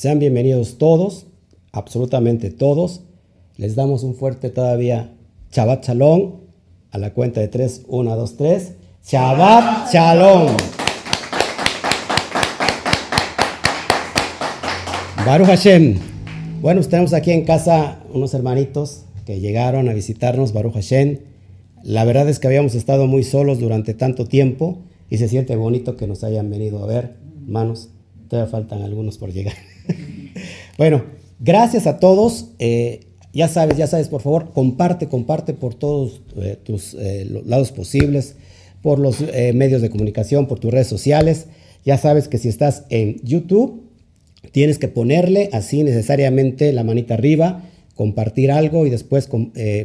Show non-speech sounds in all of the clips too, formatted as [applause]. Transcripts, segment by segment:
Sean bienvenidos todos, absolutamente todos. Les damos un fuerte todavía Shabbat Shalom a la cuenta de 3, 1, 2, 3. Shabbat Shalom. Baruch Hashem. Bueno, tenemos aquí en casa unos hermanitos que llegaron a visitarnos, Baruch Hashem. La verdad es que habíamos estado muy solos durante tanto tiempo y se siente bonito que nos hayan venido a ver. Manos, todavía faltan algunos por llegar. Bueno, gracias a todos. Eh, ya sabes, ya sabes, por favor, comparte, comparte por todos eh, tus eh, lados posibles, por los medios de comunicación, por tus redes sociales. Ya sabes que si estás en YouTube, tienes que ponerle así necesariamente la manita arriba, compartir algo y después,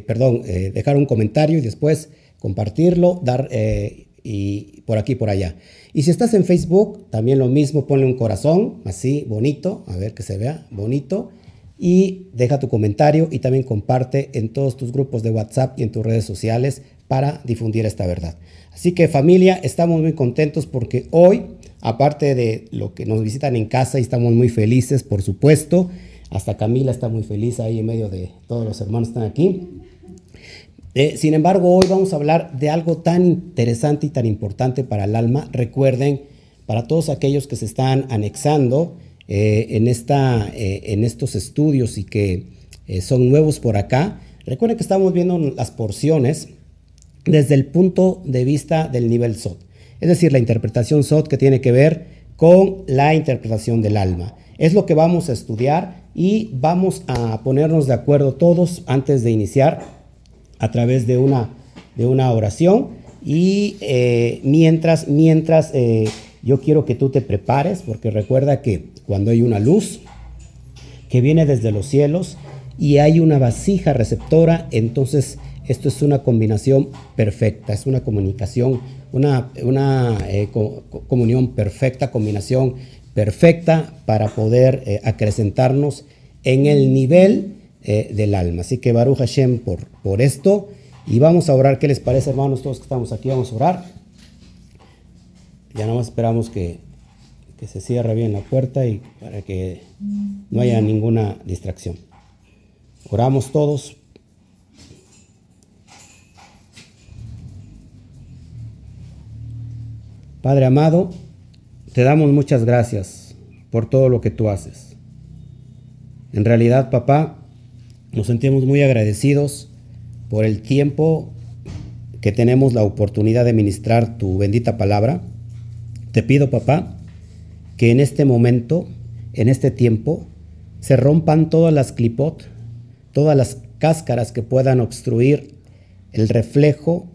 perdón, dejar un comentario y después compartirlo, dar y por aquí por allá. Y si estás en Facebook, también lo mismo, ponle un corazón, así, bonito, a ver que se vea, bonito, y deja tu comentario y también comparte en todos tus grupos de WhatsApp y en tus redes sociales para difundir esta verdad. Así que familia, estamos muy contentos porque hoy, aparte de lo que nos visitan en casa y estamos muy felices, por supuesto, hasta Camila está muy feliz ahí en medio de todos los hermanos que están aquí. Eh, sin embargo, hoy vamos a hablar de algo tan interesante y tan importante para el alma. Recuerden, para todos aquellos que se están anexando eh, en, esta, eh, en estos estudios y que son nuevos por acá, recuerden que estamos viendo las porciones desde el punto de vista del nivel SOT. Es decir, la interpretación SOT que tiene que ver con la interpretación del alma. Es lo que vamos a estudiar y vamos a ponernos de acuerdo todos antes de iniciar a través de una, de una oración. Y eh, mientras, mientras eh, yo quiero que tú te prepares, porque recuerda que cuando hay una luz que viene desde los cielos y hay una vasija receptora, entonces esto es una combinación perfecta, es una comunicación, una, una eh, comunión perfecta, combinación perfecta para poder acrecentarnos en el nivel eh, del alma. Así que Baruch Hashem por, por esto. Y vamos a orar. ¿Qué les parece, hermanos? Todos que estamos aquí, vamos a orar. Ya más esperamos que, que se cierre bien la puerta y para que no haya ninguna distracción. Oramos todos. Padre amado, te damos muchas gracias por todo lo que tú haces. En realidad, papá, nos sentimos muy agradecidos por el tiempo que tenemos la oportunidad de ministrar tu bendita palabra. Te pido, papá, que en este momento, en este tiempo, se rompan todas las clipot, todas las cáscaras que puedan obstruir el reflejo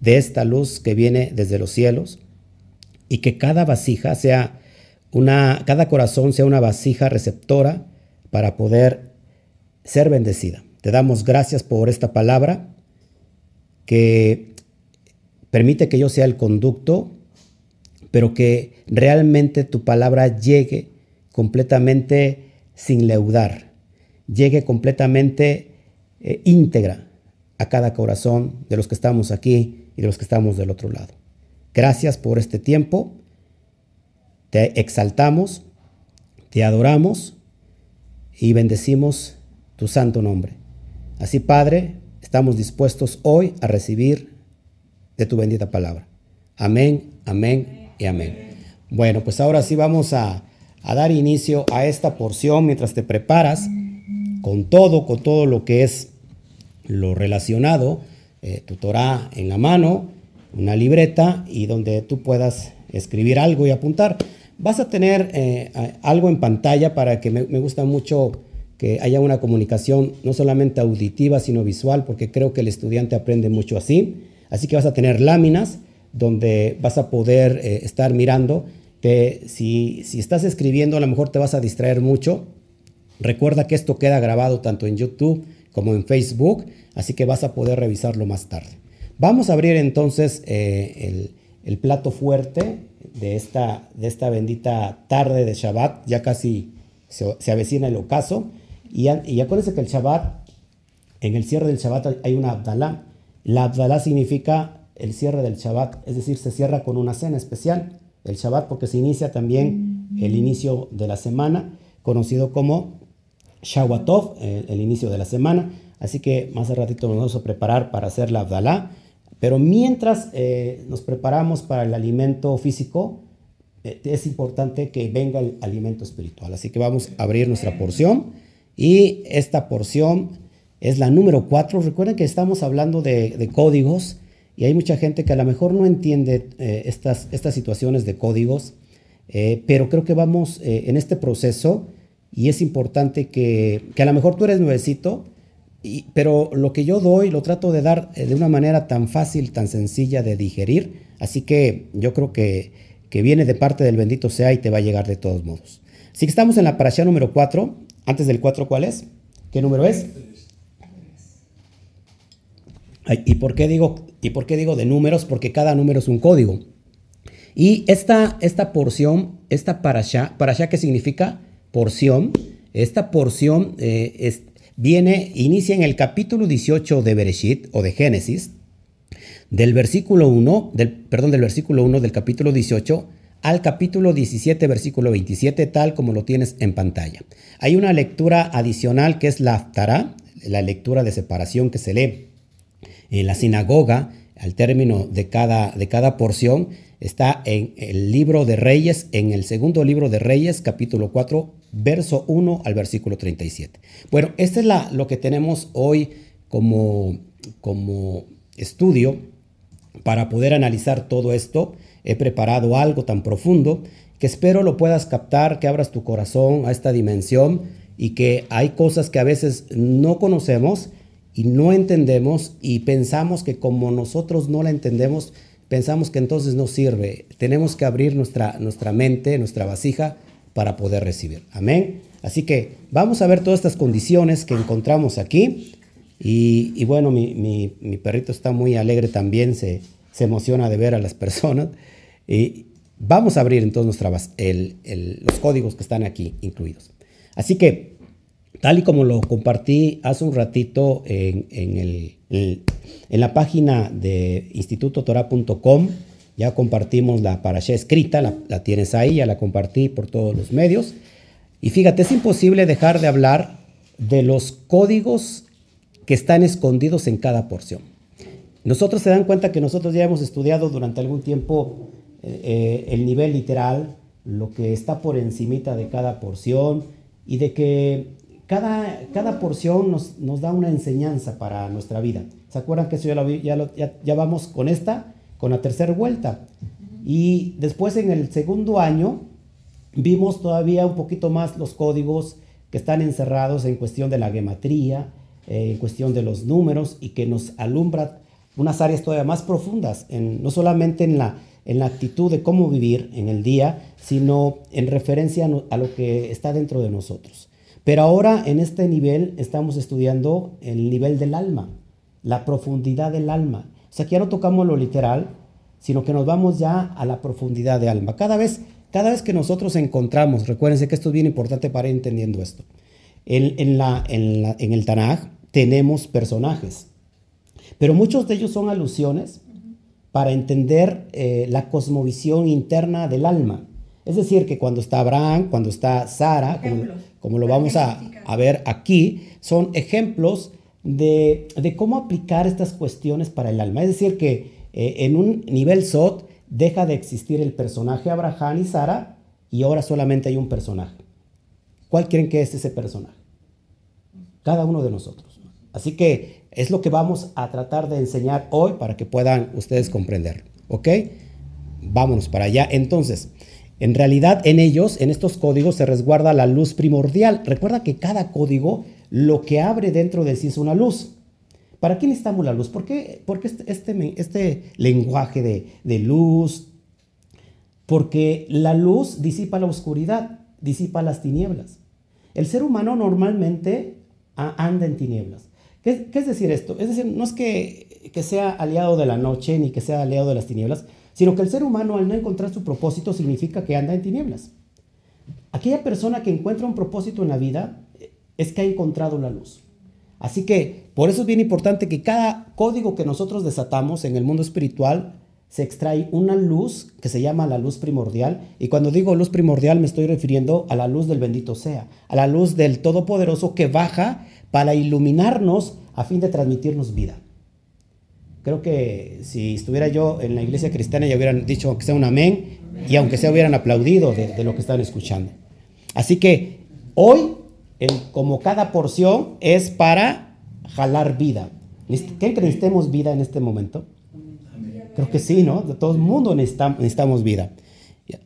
de esta luz que viene desde los cielos y que cada vasija sea una, cada corazón sea una vasija receptora para poder ser bendecida. Te damos gracias por esta palabra que permite que yo sea el conducto, pero que realmente tu palabra llegue completamente sin leudar, llegue completamente eh, íntegra a cada corazón de los que estamos aquí y de los que estamos del otro lado. Gracias por este tiempo. Te exaltamos, te adoramos y bendecimos tu santo nombre. Así, Padre, estamos dispuestos hoy a recibir de tu bendita palabra. Amén, amén y amén. Bueno, pues ahora sí vamos a, dar inicio a esta porción mientras te preparas con todo, con todo lo que es lo relacionado, eh, tu Torah en la mano, una libreta y donde tú puedas escribir algo y apuntar. Vas a tener eh, algo en pantalla para que me gusta mucho que haya una comunicación no solamente auditiva, sino visual, porque creo que el estudiante aprende mucho así. Así que vas a tener láminas donde vas a poder eh, estar mirando. Si, si estás escribiendo, a lo mejor te vas a distraer mucho. Recuerda que esto queda grabado tanto en YouTube como en Facebook, así que vas a poder revisarlo más tarde. Vamos a abrir entonces eh, el, plato fuerte de esta, de esta bendita tarde de Shabbat. Ya casi se, se avecina el ocaso. Y, y acuérdense que el Shabbat, en el cierre del Shabbat hay una Abdalá. La Abdalá significa el cierre del Shabbat, es decir, se cierra con una cena especial. El Shabbat porque se inicia también el inicio de la semana, conocido como Shawatov, el, inicio de la semana. Así que más a ratito nos vamos a preparar para hacer la Abdalá. Pero mientras eh, nos preparamos para el alimento físico, eh, es importante que venga el alimento espiritual. Así que vamos a abrir nuestra porción. Y esta porción es la número 4. Recuerden que estamos hablando de, códigos y hay mucha gente que a lo mejor no entiende eh, estas, estas situaciones de códigos, pero creo que vamos en este proceso y es importante que, a lo mejor tú eres nuevecito, y, pero lo que yo doy lo trato de dar eh, de una manera tan fácil, tan sencilla de digerir, así que yo creo que, que viene de parte del bendito sea y te va a llegar de todos modos. Así que estamos en la parasha número 4, antes del 4, ¿cuál es? ¿Qué número es? ¿y, por qué digo, ¿Y por qué digo de números? Porque cada número es un código. Y esta, esta porción, esta parasha, parasha, ¿qué significa? porción, esta porción eh, viene, inicia en el capítulo 18 de Bereshit o de Génesis, del versículo 1, del, perdón, del versículo 1 del capítulo 18 al capítulo 17, versículo 27, tal como lo tienes en pantalla. Hay una lectura adicional que es la Aftara, la lectura de separación que se lee en la sinagoga al término de cada, de cada porción. Está en el libro de Reyes, en el segundo libro de Reyes, capítulo 4, verso 1 al versículo 37. Bueno, este es la, lo que tenemos hoy como, como estudio para poder analizar todo esto. He preparado algo tan profundo que espero lo puedas captar, que abras tu corazón a esta dimensión y que hay cosas que a veces no conocemos y no entendemos y pensamos que como nosotros no la entendemos, pensamos que entonces no sirve. Tenemos que abrir nuestra, nuestra mente, nuestra vasija para poder recibir. Amén. Así que vamos a ver todas estas condiciones que encontramos aquí. Y, bueno, mi, perrito está muy alegre también, se, emociona de ver a las personas. Y vamos a abrir entonces los códigos que están aquí incluidos. Así que, tal y como lo compartí hace un ratito en, la página de institutotora.com, ya compartimos la parasha escrita, la, tienes ahí, ya la compartí por todos los medios. Y fíjate, es imposible dejar de hablar de los códigos que están escondidos en cada porción. Nosotros se dan cuenta que nosotros ya hemos estudiado durante algún tiempo eh, eh, el nivel literal, lo que está por encimita de cada porción y de que cada, cada porción nos, nos da una enseñanza para nuestra vida. ¿Se acuerdan que eso ya, lo, ya, ya, ya vamos con esta? con la tercera vuelta. Y después en el segundo año vimos todavía un poquito más los códigos que están encerrados en cuestión de la gematría, eh, en cuestión de los números y que nos alumbra unas áreas todavía más profundas, en, no solamente en la, en la actitud de cómo vivir en el día, sino en referencia a lo que está dentro de nosotros. Pero ahora en este nivel estamos estudiando el nivel del alma, la profundidad del alma. O sea, que ya no tocamos lo literal, sino que nos vamos ya a la profundidad de alma. Cada vez, cada vez que nosotros encontramos, recuérdense que esto es bien importante para ir entendiendo esto. En, la, en, el Tanaj tenemos personajes, pero muchos de ellos son alusiones para entender eh, la cosmovisión interna del alma. Es decir, que cuando está Abraham, cuando está Sara, como, lo vamos a, a, ver aquí, son ejemplos de, cómo aplicar estas cuestiones para el alma. Es decir, que eh, en un nivel SOT deja de existir el personaje Abraham y Sara y ahora solamente hay un personaje. ¿Cuál creen que es ese personaje? Cada uno de nosotros. Así que es lo que vamos a tratar de enseñar hoy para que puedan ustedes comprender. ¿Ok? Vámonos para allá. Entonces, en realidad en ellos, en estos códigos, se resguarda la luz primordial. Recuerda que cada código lo que abre dentro de sí es una luz. ¿Para qué necesitamos la luz? ¿Por qué, Porque este, este, este lenguaje de, de luz? Porque la luz disipa la oscuridad, disipa las tinieblas. El ser humano normalmente anda en tinieblas. ¿Qué, es decir esto? Es decir, no es que, que, sea aliado de la noche ni que sea aliado de las tinieblas, sino que el ser humano al no encontrar su propósito significa que anda en tinieblas. Aquella persona que encuentra un propósito en la vida es que ha encontrado la luz. Así que por eso es bien importante que cada código que nosotros desatamos en el mundo espiritual se extrae una luz que se llama la luz primordial. Y cuando digo luz primordial me estoy refiriendo a la luz del bendito sea, a la luz del Todopoderoso que baja para iluminarnos a fin de transmitirnos vida. Creo que si estuviera yo en la iglesia cristiana ya hubieran dicho que sea un amén y aunque sea hubieran aplaudido de, lo que están escuchando. Así que hoy, como cada porción, es para jalar vida. ¿Qué que necesitemos vida en este momento? Creo que sí, ¿no? De todo el mundo necesitamos, vida.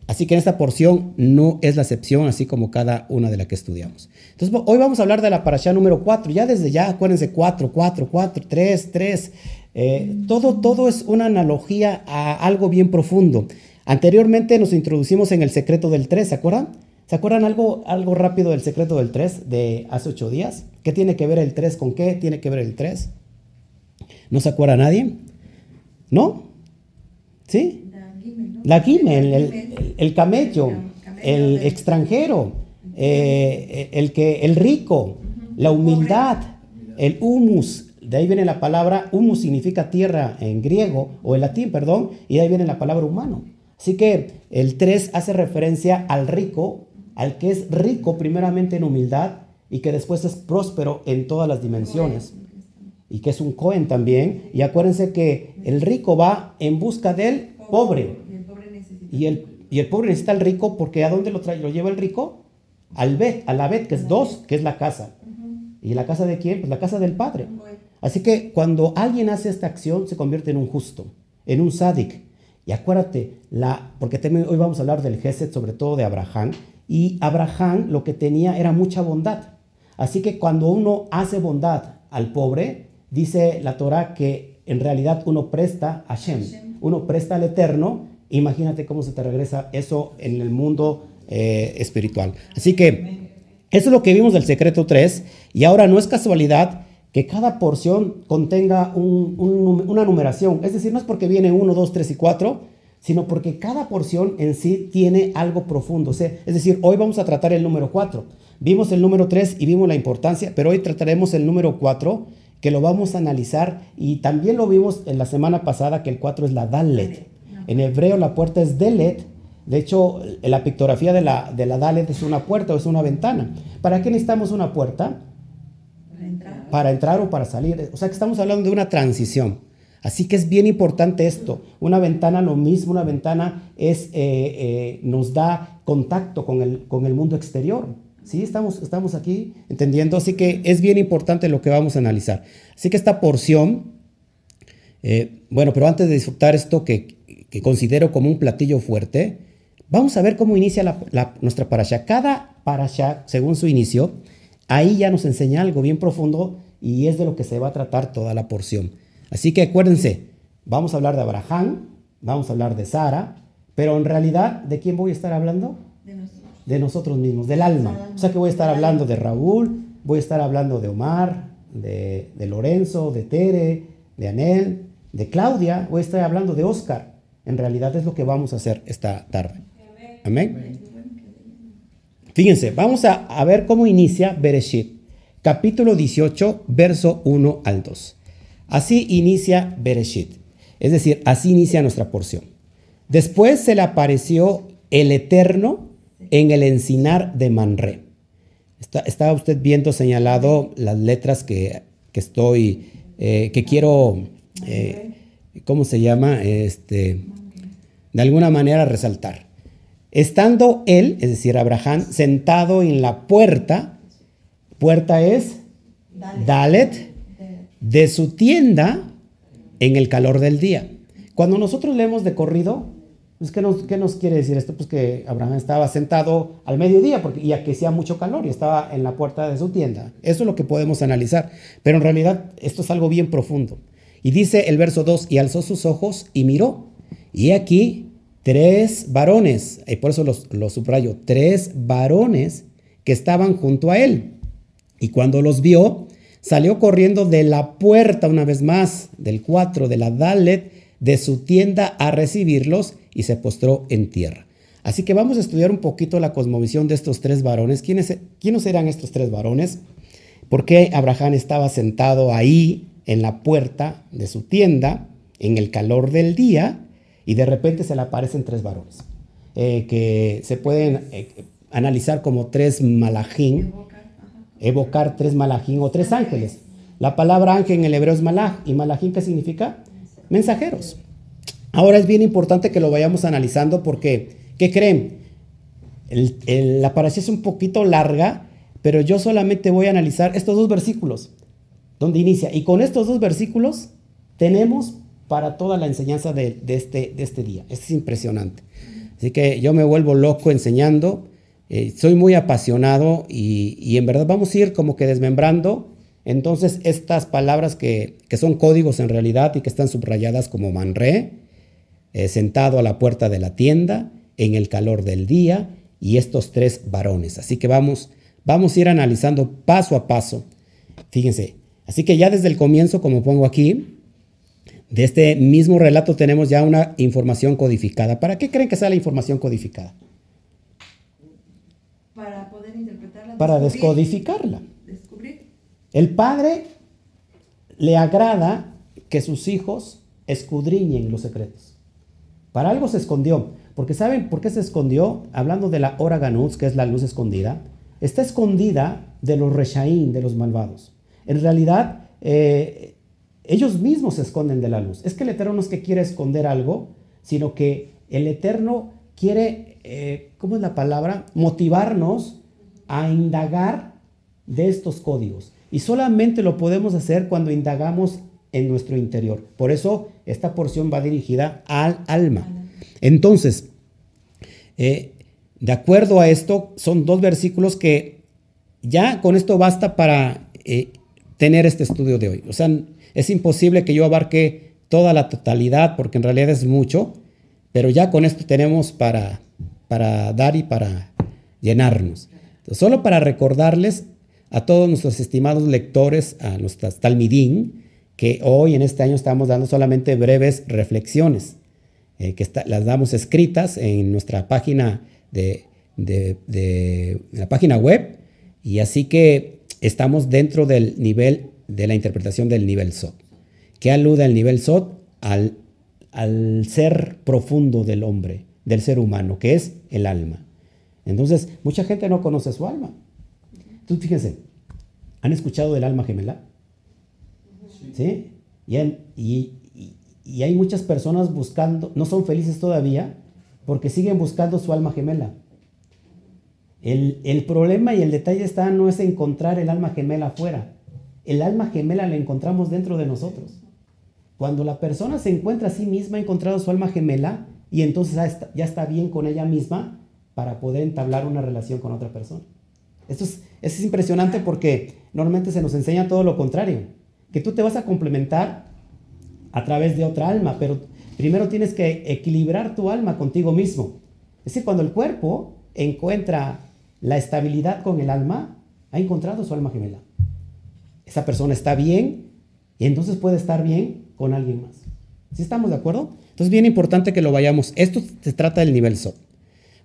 Así que en esta porción no es la excepción, así como cada una de las que estudiamos. Entonces, hoy vamos a hablar de la parasha número 4. Ya desde ya, acuérdense, 4, 4, 4, 3, 3. todo, todo es una analogía a algo bien profundo. Anteriormente nos introducimos en el secreto del 3, ¿se acuerdan? ¿Se acuerdan algo, algo rápido del secreto del 3 de hace 8 días? ¿Qué tiene que ver el 3 con qué tiene que ver el 3? ¿No se acuerda nadie? ¿No? ¿Sí? La gimel, el, camello, el extranjero, eh, el, que, el rico, la humildad, el humus. De ahí viene la palabra, humus significa tierra en griego, o en latín, perdón, y de ahí viene la palabra humano. Así que el 3 hace referencia al rico, al que es rico primeramente en humildad y que después es próspero en todas las dimensiones y que es un Cohen también. Y acuérdense que el rico va en busca del pobre. Y el, y el pobre necesita al rico porque ¿a dónde lo, trae, lo lleva el rico? Al bet, a la bet, que es dos, que es la casa. ¿Y la casa de quién? Pues la casa del padre. Así que cuando alguien hace esta acción, se convierte en un justo, en un sádic. Y acuérdate, la, porque hoy vamos a hablar del Gesed, sobre todo de Abraham. Y Abraham lo que tenía era mucha bondad. Así que cuando uno hace bondad al pobre, dice la Torah que en realidad uno presta a Shem, uno presta al Eterno. Imagínate cómo se te regresa eso en el mundo eh, espiritual. Así que eso es lo que vimos del secreto 3. Y ahora no es casualidad que cada porción contenga una numeración. Es decir, no es porque viene 1, 2, 3 y 4, sino porque cada porción en sí tiene algo profundo. es decir, hoy vamos a tratar el número 4. Vimos el número 3 y vimos la importancia, pero hoy trataremos el número 4 que lo vamos a analizar y también lo vimos en la semana pasada que el 4 es la Dalet. En hebreo la puerta es Delet. De hecho, la pictografía de la, de la Dalet es una puerta o es una ventana. ¿Para qué necesitamos una puerta? Para entrar. Para entrar o para salir. O sea que estamos hablando de una transición. Así que es bien importante esto. Una ventana, lo mismo, una ventana es, eh, eh, nos da contacto con el, con el mundo exterior. Sí, estamos, estamos aquí entendiendo, así que es bien importante lo que vamos a analizar. Así que esta porción, eh, bueno, pero antes de disfrutar esto que, considero como un platillo fuerte, vamos a ver cómo inicia la, nuestra parasha. Cada parasha, según su inicio, ahí ya nos enseña algo bien profundo y es de lo que se va a tratar toda la porción. Así que acuérdense, vamos a hablar de Abraham, vamos a hablar de Sara, pero en realidad, ¿de quién voy a estar hablando? de nosotros mismos, del alma. O sea que voy a estar hablando de Raúl, voy a estar hablando de Omar, de, Lorenzo, de Tere, de Anel, de Claudia, voy a estar hablando de Oscar. En realidad es lo que vamos a hacer esta tarde. Amén. Fíjense, vamos a, a ver cómo inicia Bereshit, capítulo 18, verso 1 al 2. Así inicia Bereshit, es decir, así inicia nuestra porción. Después se le apareció el Eterno en el encinar de Manré. Está, estaba usted viendo señalado las letras que, estoy, eh, que quiero, eh, ¿cómo se llama? Este, de alguna manera resaltar. Estando él, es decir, Abraham, sentado en la puerta, puerta es Dalet, de su tienda en el calor del día. Cuando nosotros leemos de corrido, pues, ¿qué, nos, quiere decir esto? Pues que Abraham estaba sentado al mediodía porque, y que hacía mucho calor y estaba en la puerta de su tienda. Eso es lo que podemos analizar. Pero en realidad esto es algo bien profundo. Y dice el verso 2, y alzó sus ojos y miró. Y aquí tres varones, y por eso los, los subrayo, tres varones que estaban junto a él. Y cuando los vio, salió corriendo de la puerta una vez más, del 4, de la Dalet, de su tienda a recibirlos y se postró en tierra. Así que vamos a estudiar un poquito la cosmovisión de estos tres varones. ¿Quiénes, ¿Quiénes eran estos tres varones? ¿Por qué Abraham estaba sentado ahí en la puerta de su tienda en el calor del día? y de repente se le aparecen tres varones, eh, que se pueden eh, analizar como tres malajín, evocar tres malajín o tres ángeles. La palabra ángel en hebreo es malaj, y malajín, ¿qué significa? Mensajeros. Ahora es bien importante que lo vayamos analizando porque, ¿qué creen? la paración es un poquito larga, pero yo solamente voy a analizar estos dos versículos, donde inicia. Y con estos dos versículos tenemos para toda la enseñanza de, este, este día. es impresionante. Así que yo me vuelvo loco enseñando. Eh, soy muy apasionado y, en verdad vamos a ir como que desmembrando entonces estas palabras que, son códigos en realidad y que están subrayadas como manré, eh, sentado a la puerta de la tienda, en el calor del día, y estos tres varones. Así que vamos, vamos a ir analizando paso a paso. Fíjense, así que ya desde el comienzo, como pongo aquí, de este mismo relato tenemos ya una información codificada. ¿Para qué creen que sea la información codificada? Para poder interpretarla. Para descodificarla. El padre le agrada que sus hijos escudriñen los secretos. Para algo se escondió. Porque ¿saben por qué se escondió? Hablando de la hora ganuz, que es la luz escondida. Está escondida de los reshaín, de los malvados. En realidad, eh, ellos mismos se esconden de la luz. Es que el Eterno no es que quiere esconder algo, sino que el Eterno quiere, eh, ¿cómo es la palabra? Motivarnos a indagar de estos códigos. Y solamente lo podemos hacer cuando indagamos en nuestro interior. Por eso esta porción va dirigida al alma. Entonces, eh, de acuerdo a esto, son dos versículos que ya con esto basta para eh, tener este estudio de hoy. O sea, es imposible que yo abarque toda la totalidad porque en realidad es mucho, pero ya con esto tenemos para, para dar y para llenarnos. solo para recordarles a todos nuestros estimados lectores, a nuestras talmidín, que hoy en este año estamos dando solamente breves reflexiones, eh, que las damos escritas en nuestra página de, la página web, y así que estamos dentro del nivel de la interpretación del nivel Sot. ¿Qué alude al nivel Sot? Al ser profundo del hombre, del ser humano, que es el alma. Entonces, mucha gente no conoce su alma. Entonces, fíjense, ¿han escuchado del alma gemela? ¿Sí? Y, y, hay muchas personas buscando, no son felices todavía, porque siguen buscando su alma gemela. El, el, problema y el detalle está no es encontrar el alma gemela afuera, el alma gemela la encontramos dentro de nosotros. Cuando la persona se encuentra a sí misma, ha encontrado su alma gemela y entonces ya está, bien con ella misma para poder entablar una relación con otra persona. Esto es, es impresionante porque normalmente se nos enseña todo lo contrario, que tú te vas a complementar a través de otra alma, pero primero tienes que equilibrar tu alma contigo mismo. Es decir, cuando el cuerpo encuentra la estabilidad con el alma, ha encontrado su alma gemela esa persona está bien y entonces puede estar bien con alguien más. ¿Sí estamos de acuerdo? Entonces, bien importante que lo vayamos. Esto se trata del nivel Sot.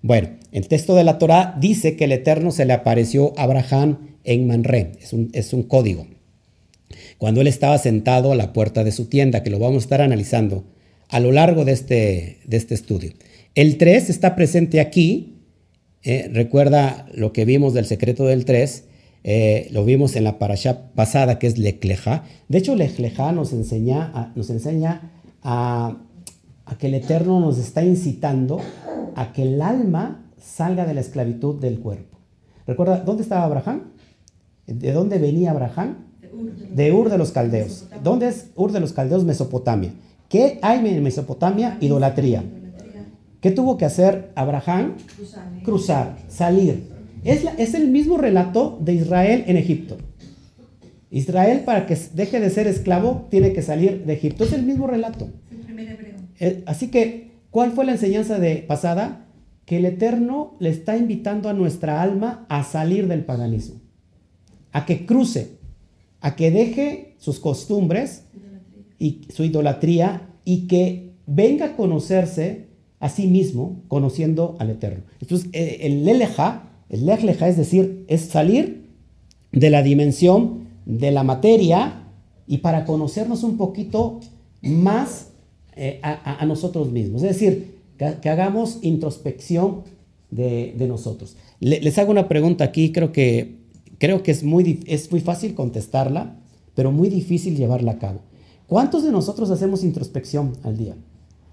Bueno, el texto de la Torah dice que el Eterno se le apareció a Abraham en Manré. Es un, es un código. Cuando él estaba sentado a la puerta de su tienda, que lo vamos a estar analizando a lo largo de este, de este estudio. El 3 está presente aquí. Eh, recuerda lo que vimos del secreto del 3 eh, lo vimos en la parasha pasada que es Lecleja. De hecho, Lecleja nos enseña, a, nos enseña a, que el Eterno nos está incitando a que el alma salga de la esclavitud del cuerpo. Recuerda, ¿dónde estaba Abraham? ¿De dónde venía Abraham? De Ur de los Caldeos. ¿Dónde es Ur de los Caldeos? Mesopotamia. ¿Qué hay en Mesopotamia? Idolatría. ¿Qué tuvo que hacer Abraham? Cruzar, salir. Es, el mismo relato de Israel en Egipto. Israel para que deje de ser esclavo tiene que salir de Egipto. Es el mismo relato. Eh, así que, ¿cuál fue la enseñanza de pasada? Que el Eterno le está invitando a nuestra alma a salir del paganismo, a que cruce, a que deje sus costumbres y su idolatría y que venga a conocerse a sí mismo, conociendo al Eterno. Entonces, eh, el Leleja el lejleja es decir, es salir de la dimensión de la materia y para conocernos un poquito más eh, a, nosotros mismos. Es decir, que, hagamos introspección de, nosotros. les hago una pregunta aquí, creo que, creo que es, muy, es muy fácil contestarla, pero muy difícil llevarla a cabo. ¿Cuántos de nosotros hacemos introspección al día?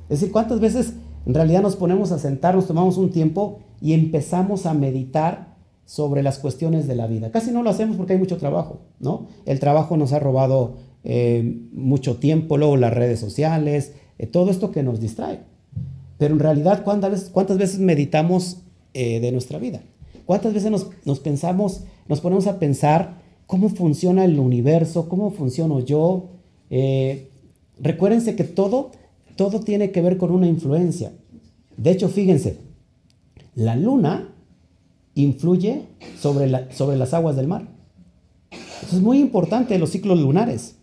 Es decir, ¿cuántas veces en realidad nos ponemos a sentarnos, tomamos un tiempo y empezamos a meditar sobre las cuestiones de la vida? Casi no lo hacemos porque hay mucho trabajo, ¿no? El trabajo nos ha robado eh, mucho tiempo, luego las redes sociales, eh, todo esto que nos distrae. Pero en realidad, ¿cuántas veces, meditamos eh, de nuestra vida? ¿Cuántas veces nos, pensamos, nos ponemos a pensar cómo funciona el universo, cómo funciono yo? recuérdense que todo, todo tiene que ver con una influencia. De hecho, fíjense, la luna influye sobre, sobre las aguas del mar. Eso es muy importante, los ciclos lunares.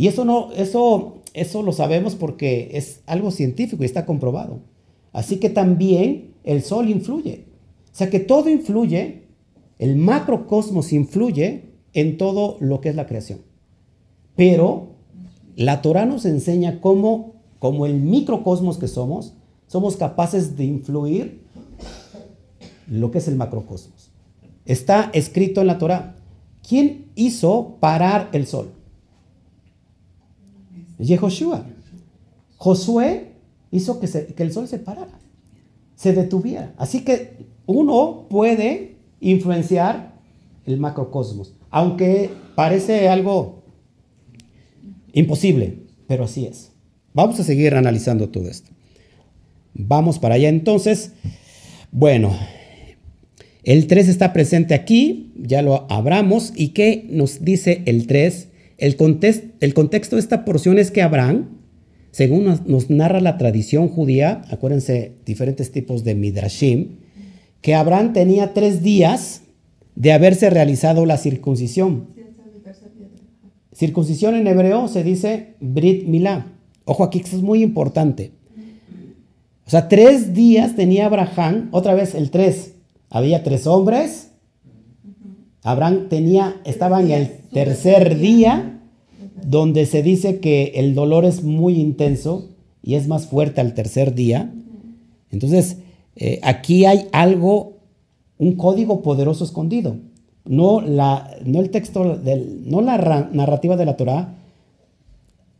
Y eso, no, eso, eso lo sabemos porque es algo científico y está comprobado. Así que también el sol influye. O sea que todo influye, el macrocosmos influye en todo lo que es la creación. Pero la Torah nos enseña cómo, como el microcosmos que somos, somos capaces de influir lo que es el macrocosmos. Está escrito en la Torah. ¿Quién hizo parar el sol? Yehoshua. Josué hizo que, que el sol se parara, se detuviera. Así que uno puede influenciar el macrocosmos, aunque parece algo imposible, pero así es. Vamos a seguir analizando todo esto. Vamos para allá entonces. Bueno, el 3 está presente aquí, ya lo abramos. ¿Y qué nos dice el 3? El, el contexto de esta porción es que Abraham, según nos, narra la tradición judía, acuérdense, diferentes tipos de midrashim, que Abraham tenía tres días de haberse realizado la circuncisión. Circuncisión en hebreo se dice Brit Milá. Ojo aquí, esto es muy importante. O sea, tres días tenía Abraham, otra vez el tres. Había tres hombres, Abraham tenía, estaba en el tercer día, donde se dice que el dolor es muy intenso y es más fuerte al tercer día. Entonces, eh, aquí hay algo, un código poderoso escondido. No, la, no el texto, del, no la narrativa de la Torah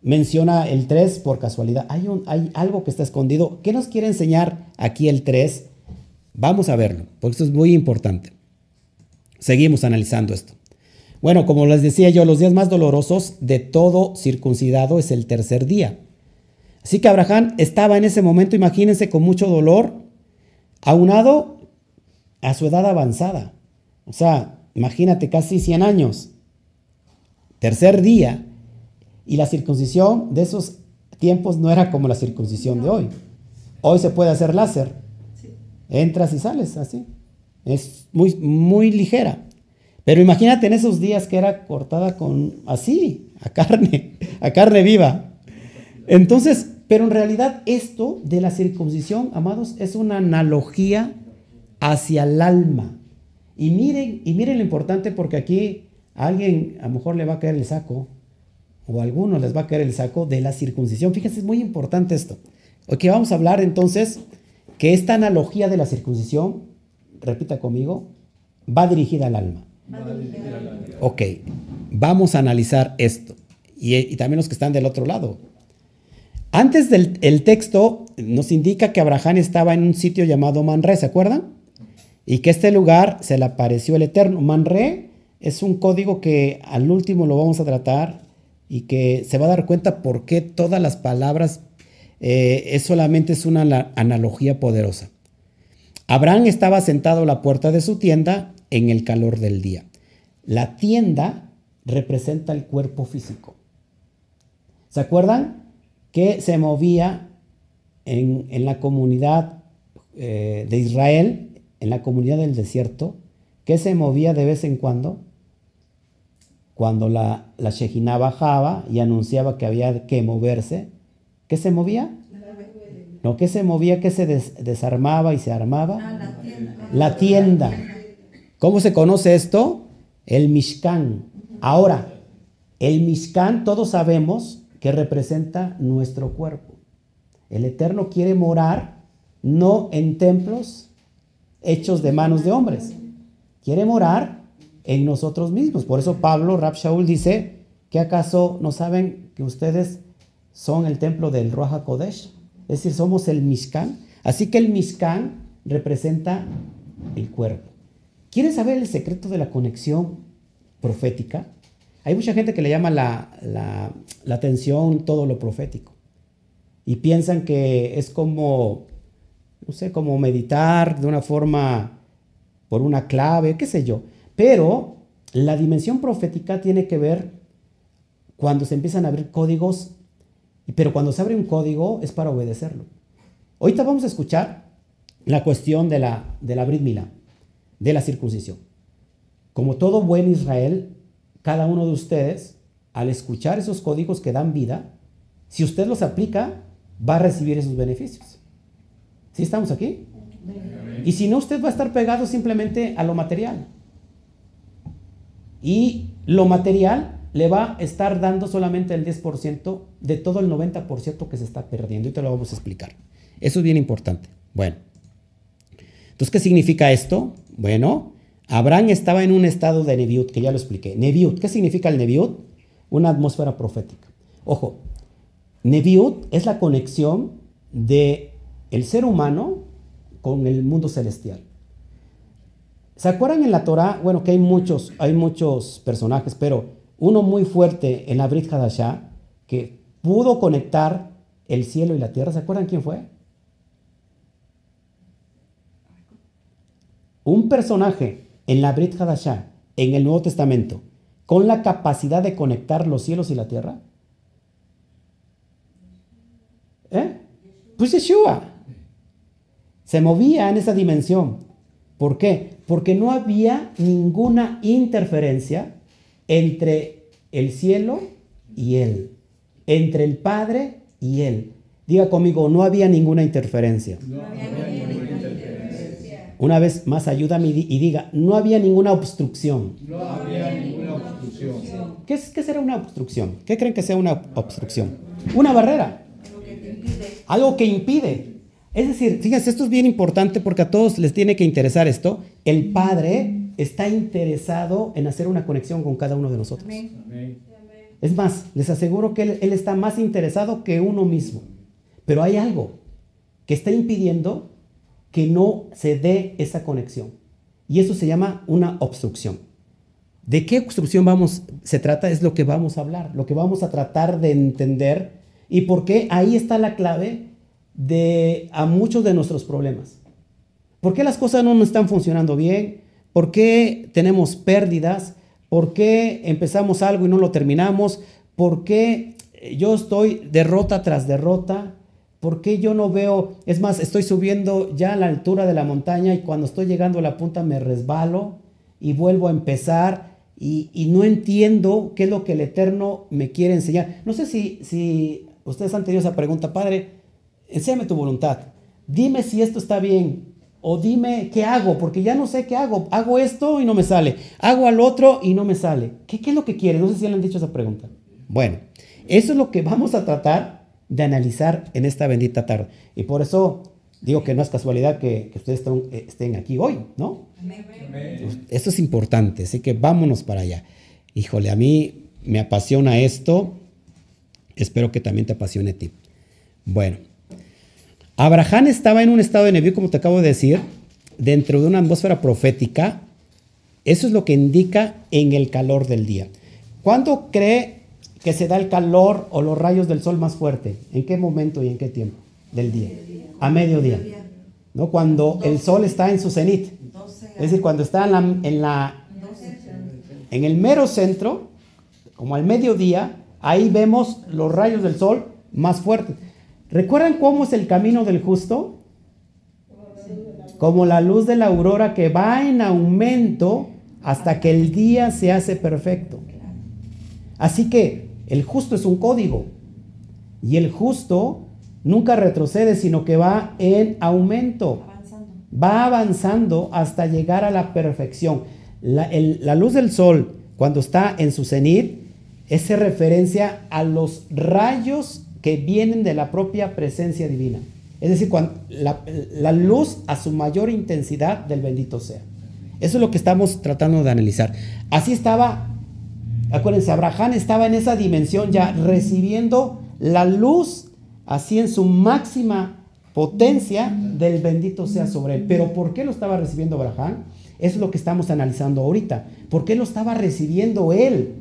menciona el 3 por casualidad. Hay, un, hay algo que está escondido. ¿Qué nos quiere enseñar aquí el 3? Vamos a verlo, porque esto es muy importante. Seguimos analizando esto. Bueno, como les decía yo, los días más dolorosos de todo circuncidado es el tercer día. Así que Abraham estaba en ese momento, imagínense, con mucho dolor, aunado a su edad avanzada. O sea, imagínate, casi 100 años. Tercer día. Y la circuncisión de esos tiempos no era como la circuncisión de hoy. Hoy se puede hacer láser. Entras y sales así. Es muy, muy ligera. Pero imagínate en esos días que era cortada con así, a carne, a carne viva. Entonces, pero en realidad esto de la circuncisión, amados, es una analogía hacia el alma. Y miren, y miren lo importante porque aquí a alguien a lo mejor le va a caer el saco, o a algunos les va a caer el saco de la circuncisión. Fíjense, es muy importante esto. Ok, vamos a hablar entonces que esta analogía de la circuncisión repita conmigo, va dirigida al alma. Ok, vamos a analizar esto. Y, también los que están del otro lado. Antes del el texto nos indica que Abraham estaba en un sitio llamado Manre, ¿se acuerdan? Y que este lugar se le apareció el Eterno. Manre es un código que al último lo vamos a tratar y que se va a dar cuenta por qué todas las palabras eh, es solamente es una analogía poderosa. Abraham estaba sentado a la puerta de su tienda en el calor del día. La tienda representa el cuerpo físico. ¿Se acuerdan que se movía en, la comunidad eh, de Israel, en la comunidad del desierto? que se movía de vez en cuando? Cuando la, la bajaba y anunciaba que había que moverse, ¿qué se movía? No, que se movía, que se desarmaba y se armaba. Ah, la, tienda. la tienda. ¿Cómo se conoce esto? El Mishkan. Ahora, el Mishkan todos sabemos que representa nuestro cuerpo. El Eterno quiere morar no en templos hechos de manos de hombres. Quiere morar en nosotros mismos. Por eso Pablo, Rab Shaul dice, ¿que acaso no saben que ustedes son el templo del Roja Kodesh? Es decir, somos el Mishkan. Así que el Mishkan representa el cuerpo. ¿Quieren saber el secreto de la conexión profética? Hay mucha gente que le llama la, la, la atención todo lo profético y piensan que es como, no sé, como meditar de una forma por una clave, qué sé yo. Pero la dimensión profética tiene que ver cuando se empiezan a abrir códigos, pero cuando se abre un código es para obedecerlo. Ahorita vamos a escuchar la cuestión de la, de la Brit Milá, de la circuncisión. Como todo buen Israel, cada uno de ustedes, al escuchar esos códigos que dan vida, si usted los aplica, va a recibir esos beneficios. ¿Sí estamos aquí? Y si no, usted va a estar pegado simplemente a lo material. Y lo material le va a estar dando solamente el 10% de todo el 90% que se está perdiendo. Y te lo vamos a explicar. Eso es bien importante. Bueno. Entonces, ¿qué significa esto? Bueno, Abraham estaba en un estado de Neviut, que ya lo expliqué. Neviut, ¿qué significa el Neviut? Una atmósfera profética. Ojo, Neviut es la conexión de el ser humano con el mundo celestial. ¿Se acuerdan en la Torah? Bueno, que hay muchos, hay muchos personajes, pero uno muy fuerte en la Brit Hadashah que pudo conectar el cielo y la tierra. ¿Se acuerdan quién fue? Un personaje en la Brit Hadashah, en el Nuevo Testamento, con la capacidad de conectar los cielos y la tierra. ¿Eh? Pues Yeshua se movía en esa dimensión. ¿Por qué? Porque no había ninguna interferencia entre el cielo y él, entre el Padre y él. Diga conmigo, no había ninguna interferencia. No había ninguna interferencia. Una vez más, ayúdame y diga, no había ninguna obstrucción. No había ninguna obstrucción. ¿Qué, es, ¿Qué será una obstrucción? ¿Qué creen que sea una obstrucción? Una barrera algo que impide. Es decir, fíjense, esto es bien importante porque a todos les tiene que interesar esto. El Padre está interesado en hacer una conexión con cada uno de nosotros. Es más, les aseguro que él, él está más interesado que uno mismo. Pero hay algo que está impidiendo que no se dé esa conexión. Y eso se llama una obstrucción. ¿De qué obstrucción vamos, se trata? Es lo que vamos a hablar, lo que vamos a tratar de entender y por qué ahí está la clave de a muchos de nuestros problemas. ¿Por qué las cosas no nos están funcionando bien? ¿Por qué tenemos pérdidas? ¿Por qué empezamos algo y no lo terminamos? ¿Por qué yo estoy derrota tras derrota? ¿Por qué yo no veo? Es más, estoy subiendo ya a la altura de la montaña y cuando estoy llegando a la punta me resbalo y vuelvo a empezar y, y no entiendo qué es lo que el Eterno me quiere enseñar. No sé si, si Ustedes han tenido esa pregunta, Padre, enséñame tu voluntad. Dime si esto está bien o dime qué hago, porque ya no sé qué hago. Hago esto y no me sale. Hago al otro y no me sale. ¿Qué, qué es lo que quiere? No sé si le han dicho esa pregunta. Bueno, eso es lo que vamos a tratar de analizar en esta bendita tarde. Y por eso digo que no es casualidad que, ustedes eh, estén, aquí hoy, ¿no? Esto es importante, así que vámonos para allá. Híjole, a mí me apasiona esto Espero que también te apasione a ti. Bueno, Abraham estaba en un estado de nevío, como te acabo de decir, dentro de una atmósfera profética. Eso es lo que indica en el calor del día. ¿Cuándo cree que se da el calor o los rayos del sol más fuerte? ¿En qué momento y en qué tiempo del día? A mediodía. ¿No? Cuando el sol está en su cenit. Es decir, cuando está en la, en en el mero centro, como al mediodía, Ahí vemos los rayos del sol más fuertes. ¿Recuerdan cómo es el camino del justo? Como la luz de la aurora que va en aumento hasta que el día se hace perfecto. Así que el justo es un código. Y el justo nunca retrocede, sino que va en aumento. Va avanzando hasta llegar a la perfección. La, la luz del sol, cuando está en su cenit, es referencia a los rayos que vienen de la propia presencia divina. Es decir, cuando la, la luz a su mayor intensidad del bendito sea. Eso es lo que estamos tratando de analizar. Así estaba, acuérdense, Abraham estaba en esa dimensión ya recibiendo la luz así en su máxima potencia del bendito sea sobre él. Pero ¿por qué lo estaba recibiendo Abraham? Eso es lo que estamos analizando ahorita. ¿Por qué lo estaba recibiendo él?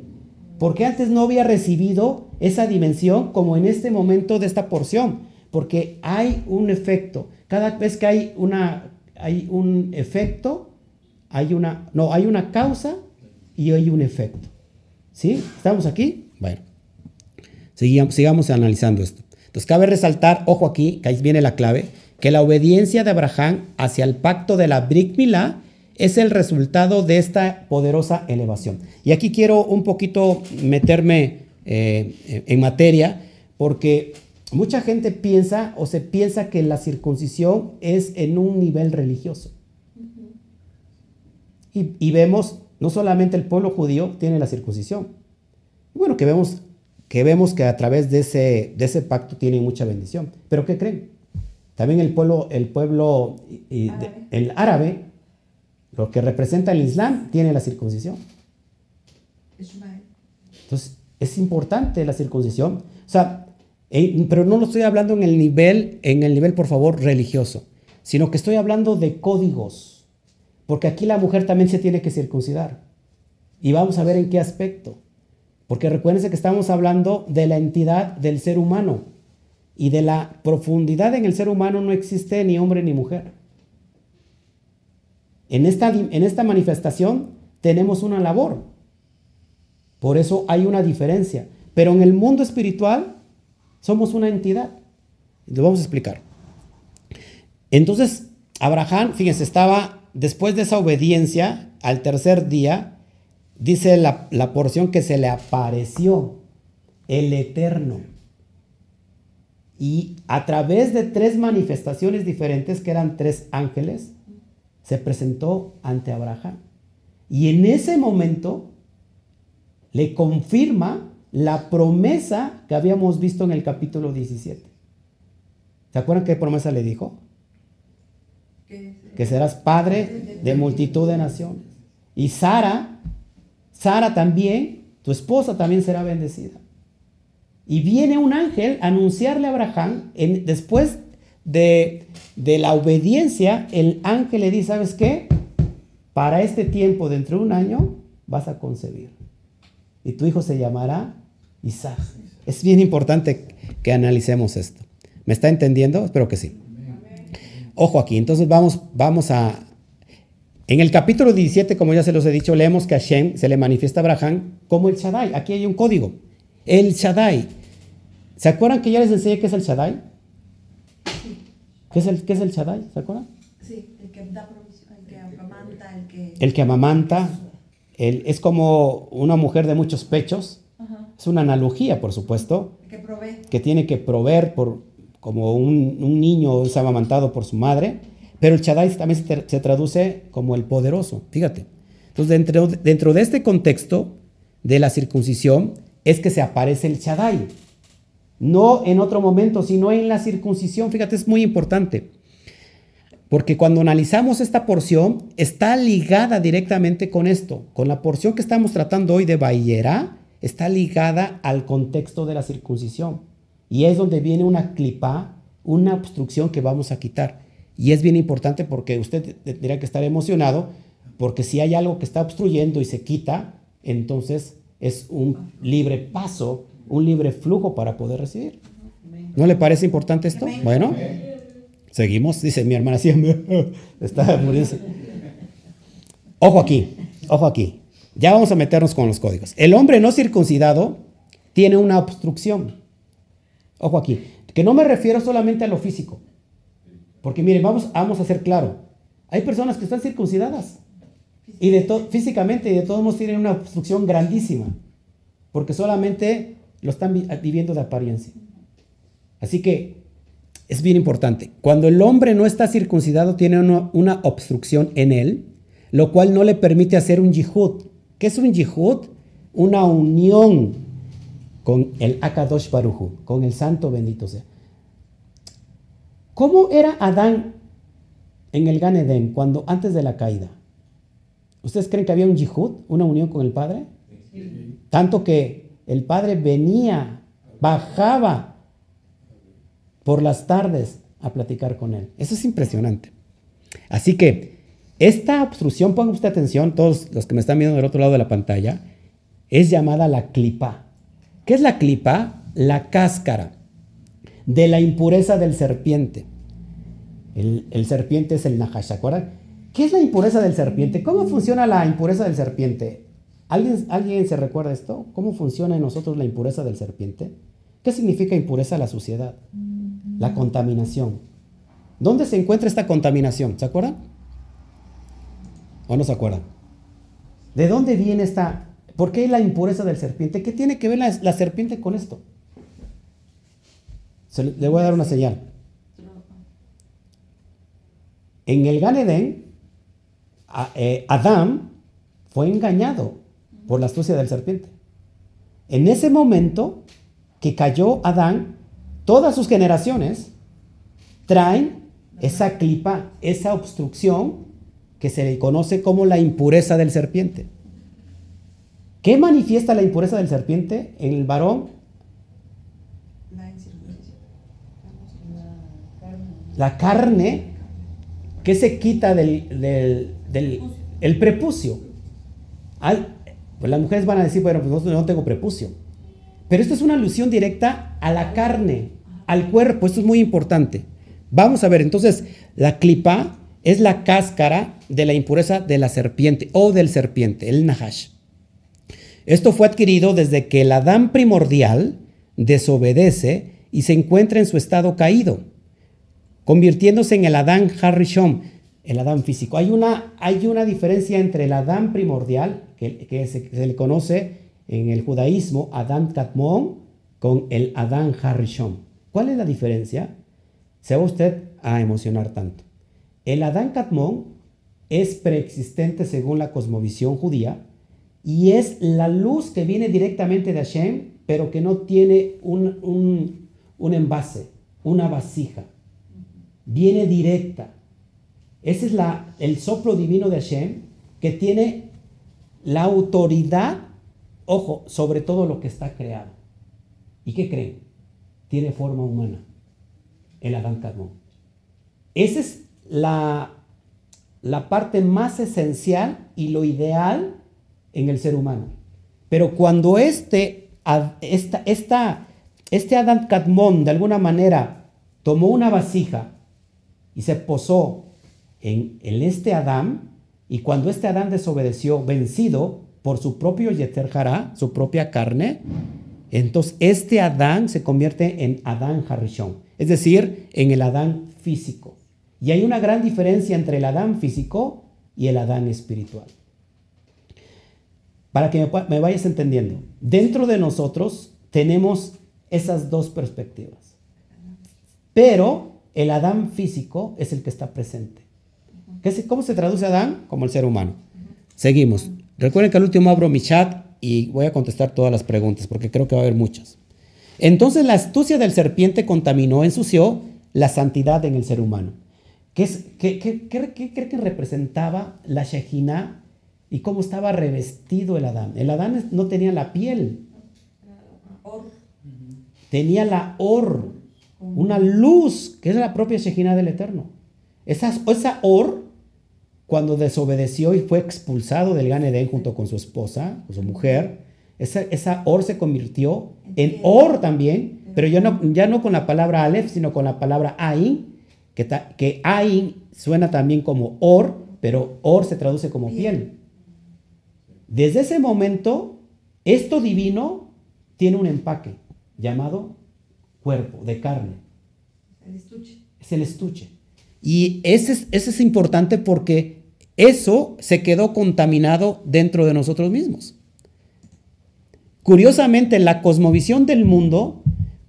Porque antes no había recibido esa dimensión como en este momento de esta porción. Porque hay un efecto. Cada vez que hay, una, hay un efecto, hay una, no, hay una causa y hay un efecto. ¿Sí? ¿Estamos aquí? Bueno, sigamos, sigamos analizando esto. Entonces cabe resaltar, ojo aquí, que ahí viene la clave, que la obediencia de Abraham hacia el pacto de la Brit es el resultado de esta poderosa elevación. Y aquí quiero un poquito meterme eh, en materia, porque mucha gente piensa o se piensa que la circuncisión es en un nivel religioso. Y, vemos, no solamente el pueblo judío tiene la circuncisión. Bueno, que vemos que, vemos que a través de ese, de ese pacto tiene mucha bendición. Pero ¿qué creen? También el pueblo, el pueblo el árabe, lo que representa el Islam, tiene la circuncisión. Entonces, es importante la circuncisión. O sea, pero no lo estoy hablando en el nivel, en el nivel, por favor, religioso, sino que estoy hablando de códigos porque aquí la mujer también se tiene que circuncidar. Y vamos a ver en qué aspecto. Porque recuérdense que estamos hablando de la entidad del ser humano. Y de la profundidad en el ser humano no existe ni hombre ni mujer. En esta, en esta manifestación tenemos una labor. Por eso hay una diferencia. Pero en el mundo espiritual somos una entidad. Lo vamos a explicar. Entonces, Abraham, fíjense, estaba después de esa obediencia, al tercer día, dice la, porción que se le apareció el Eterno. Y a través de tres manifestaciones diferentes, que eran tres ángeles, se presentó ante Abraham. Y en ese momento le confirma la promesa que habíamos visto en el capítulo 17. ¿Se acuerdan qué promesa le dijo? que serás padre de multitud de naciones. Y Sara, Sara también, tu esposa también será bendecida. Y viene un ángel a anunciarle a Abraham, en, después de, de, la obediencia, el ángel le dice, ¿sabes qué? Para este tiempo, dentro de un año, vas a concebir. Y tu hijo se llamará Isaac. Es bien importante que analicemos esto. ¿Me está entendiendo? Espero que sí. Ojo aquí, entonces vamos, vamos a... En el capítulo 17, como ya se los he dicho, leemos que a Hashem se le manifiesta a Abraham como el Shaddai. Aquí hay un código. El Shaddai. ¿Se acuerdan que ya les enseñé qué es el Shaddai? ¿Qué es el, qué es el Shaddai? ¿Se acuerdan? Sí, el que da provisión, el que amamanta, el que... El que amamanta. es como una mujer de muchos pechos. Es una analogía, por supuesto. Que provee. Que tiene que proveer por, como un, niño es amamantado por su madre, pero el Shaddai también se, traduce como el poderoso, fíjate. Entonces, dentro, dentro de este contexto de la circuncisión es que se aparece el Shaddai. No en otro momento, sino en la circuncisión. Fíjate, es muy importante. Porque cuando analizamos esta porción, está ligada directamente con esto. Con la porción que estamos tratando hoy de Bayera, está ligada al contexto de la circuncisión. Y es donde viene una clipa, una obstrucción que vamos a quitar. Y es bien importante porque usted tendría que estar emocionado, porque si hay algo que está obstruyendo y se quita, entonces es un libre paso, un libre flujo para poder recibir. ¿No le parece importante esto? Bueno, seguimos, dice mi hermana [laughs] siempre. Está muriendo. Ojo aquí, ojo aquí. Ya vamos a meternos con los códigos. El hombre no circuncidado tiene una obstrucción. Ojo aquí, que no me refiero solamente a lo físico. Porque miren, vamos, vamos a ser claro. Hay personas que están circuncidadas y de físicamente y de todos modos tienen una obstrucción grandísima. Porque solamente lo están viviendo de apariencia. Así que es bien importante. Cuando el hombre no está circuncidado, tiene una, una obstrucción en él, lo cual no le permite hacer un yihud. ¿Qué es un yihud? Una unión con el Akadosh Baruju, con el santo bendito sea. ¿Cómo era Adán en el Gan Eden cuando antes de la caída? ¿Ustedes creen que había un yihud, una unión con el Padre? Tanto que el Padre venía, bajaba por las tardes a platicar con él. Eso es impresionante. Así que esta obstrucción, pongan usted atención, todos los que me están viendo del otro lado de la pantalla, es llamada la clipa. ¿Qué es la clipa? La cáscara de la impureza del serpiente. El, serpiente es el nahash, ¿se acuerdan? ¿Qué es la impureza del serpiente? ¿Cómo funciona la impureza del serpiente? ¿Alguien, ¿Alguien se recuerda esto? ¿Cómo funciona en nosotros la impureza del serpiente? ¿Qué significa impureza la suciedad? La contaminación. ¿Dónde se encuentra esta contaminación? ¿Se acuerdan? ¿O no se acuerdan? ¿De dónde viene esta? ¿Por qué la impureza del serpiente? ¿Qué tiene que ver la, la serpiente con esto? le voy a dar una señal. En el Gan Edén, eh, Adán fue engañado por la astucia del serpiente. En ese momento que cayó Adán, todas sus generaciones traen esa clipa, esa obstrucción que se le conoce como la impureza del serpiente. ¿Qué manifiesta la impureza del serpiente en el varón? La carne que se quita del, el prepucio. Pues las mujeres van a decir, bueno, pues no, tengo prepucio. Pero esto es una alusión directa a la carne, al cuerpo. Esto es muy importante. Vamos a ver, entonces, la clipa es la cáscara de la impureza de la serpiente o del serpiente, el nahash. Esto fue adquirido desde que el Adán primordial desobedece y se encuentra en su estado caído convirtiéndose en el Adán Harishon, el Adán físico. Hay una, hay una diferencia entre el Adán primordial, que, se, le conoce en el judaísmo Adán Katmon, con el Adán Harishon. ¿Cuál es la diferencia? Se va usted a emocionar tanto. El Adán Katmon es preexistente según la cosmovisión judía y es la luz que viene directamente de Hashem, pero que no tiene un, un envase, una vasija viene directa. Ese es el soplo divino de Hashem que tiene la autoridad, ojo, sobre todo lo que está creado. ¿Y qué creen? Tiene forma humana, el Adán Kadmon. Esa es la, parte más esencial y lo ideal en el ser humano. Pero cuando este, esta, esta, este Adán Kadmon de alguna manera tomó una vasija y se posó en, este Adán, y cuando este Adán desobedeció, vencido por su propio Yeter su propia carne, entonces este Adán se convierte en Adán Harishon, es decir, en el Adán físico. Y hay una gran diferencia entre el Adán físico y el Adán espiritual. Para que me, me vayas entendiendo, dentro de nosotros tenemos esas dos perspectivas. Pero el Adán físico es el que está presente. ¿Cómo se traduce Adán? Como el ser humano. Seguimos. Recuerden que al último abro mi chat y voy a contestar todas las preguntas porque creo que va a haber muchas. Entonces la astucia del serpiente contaminó, ensució la santidad en el ser humano. ¿Qué, es, qué, cree que representaba la Shejina y cómo estaba revestido el Adán? El Adán no tenía la piel, tenía la or, una luz que es la propia Shejina del Eterno. Esa, esa Or, cuando desobedeció y fue expulsado del Gan Eden junto con su esposa, con su mujer, esa, esa Or se convirtió en Or también, pero ya no, ya no con la palabra Aleph, sino con la palabra Ain, que, que Ain suena también como Or, pero Or se traduce como piel. Desde ese momento, esto divino tiene un empaque llamado cuerpo, de carne. El estuche. Es el estuche. Y ese es, importante porque eso se quedó contaminado dentro de nosotros mismos. Curiosamente, la cosmovisión del mundo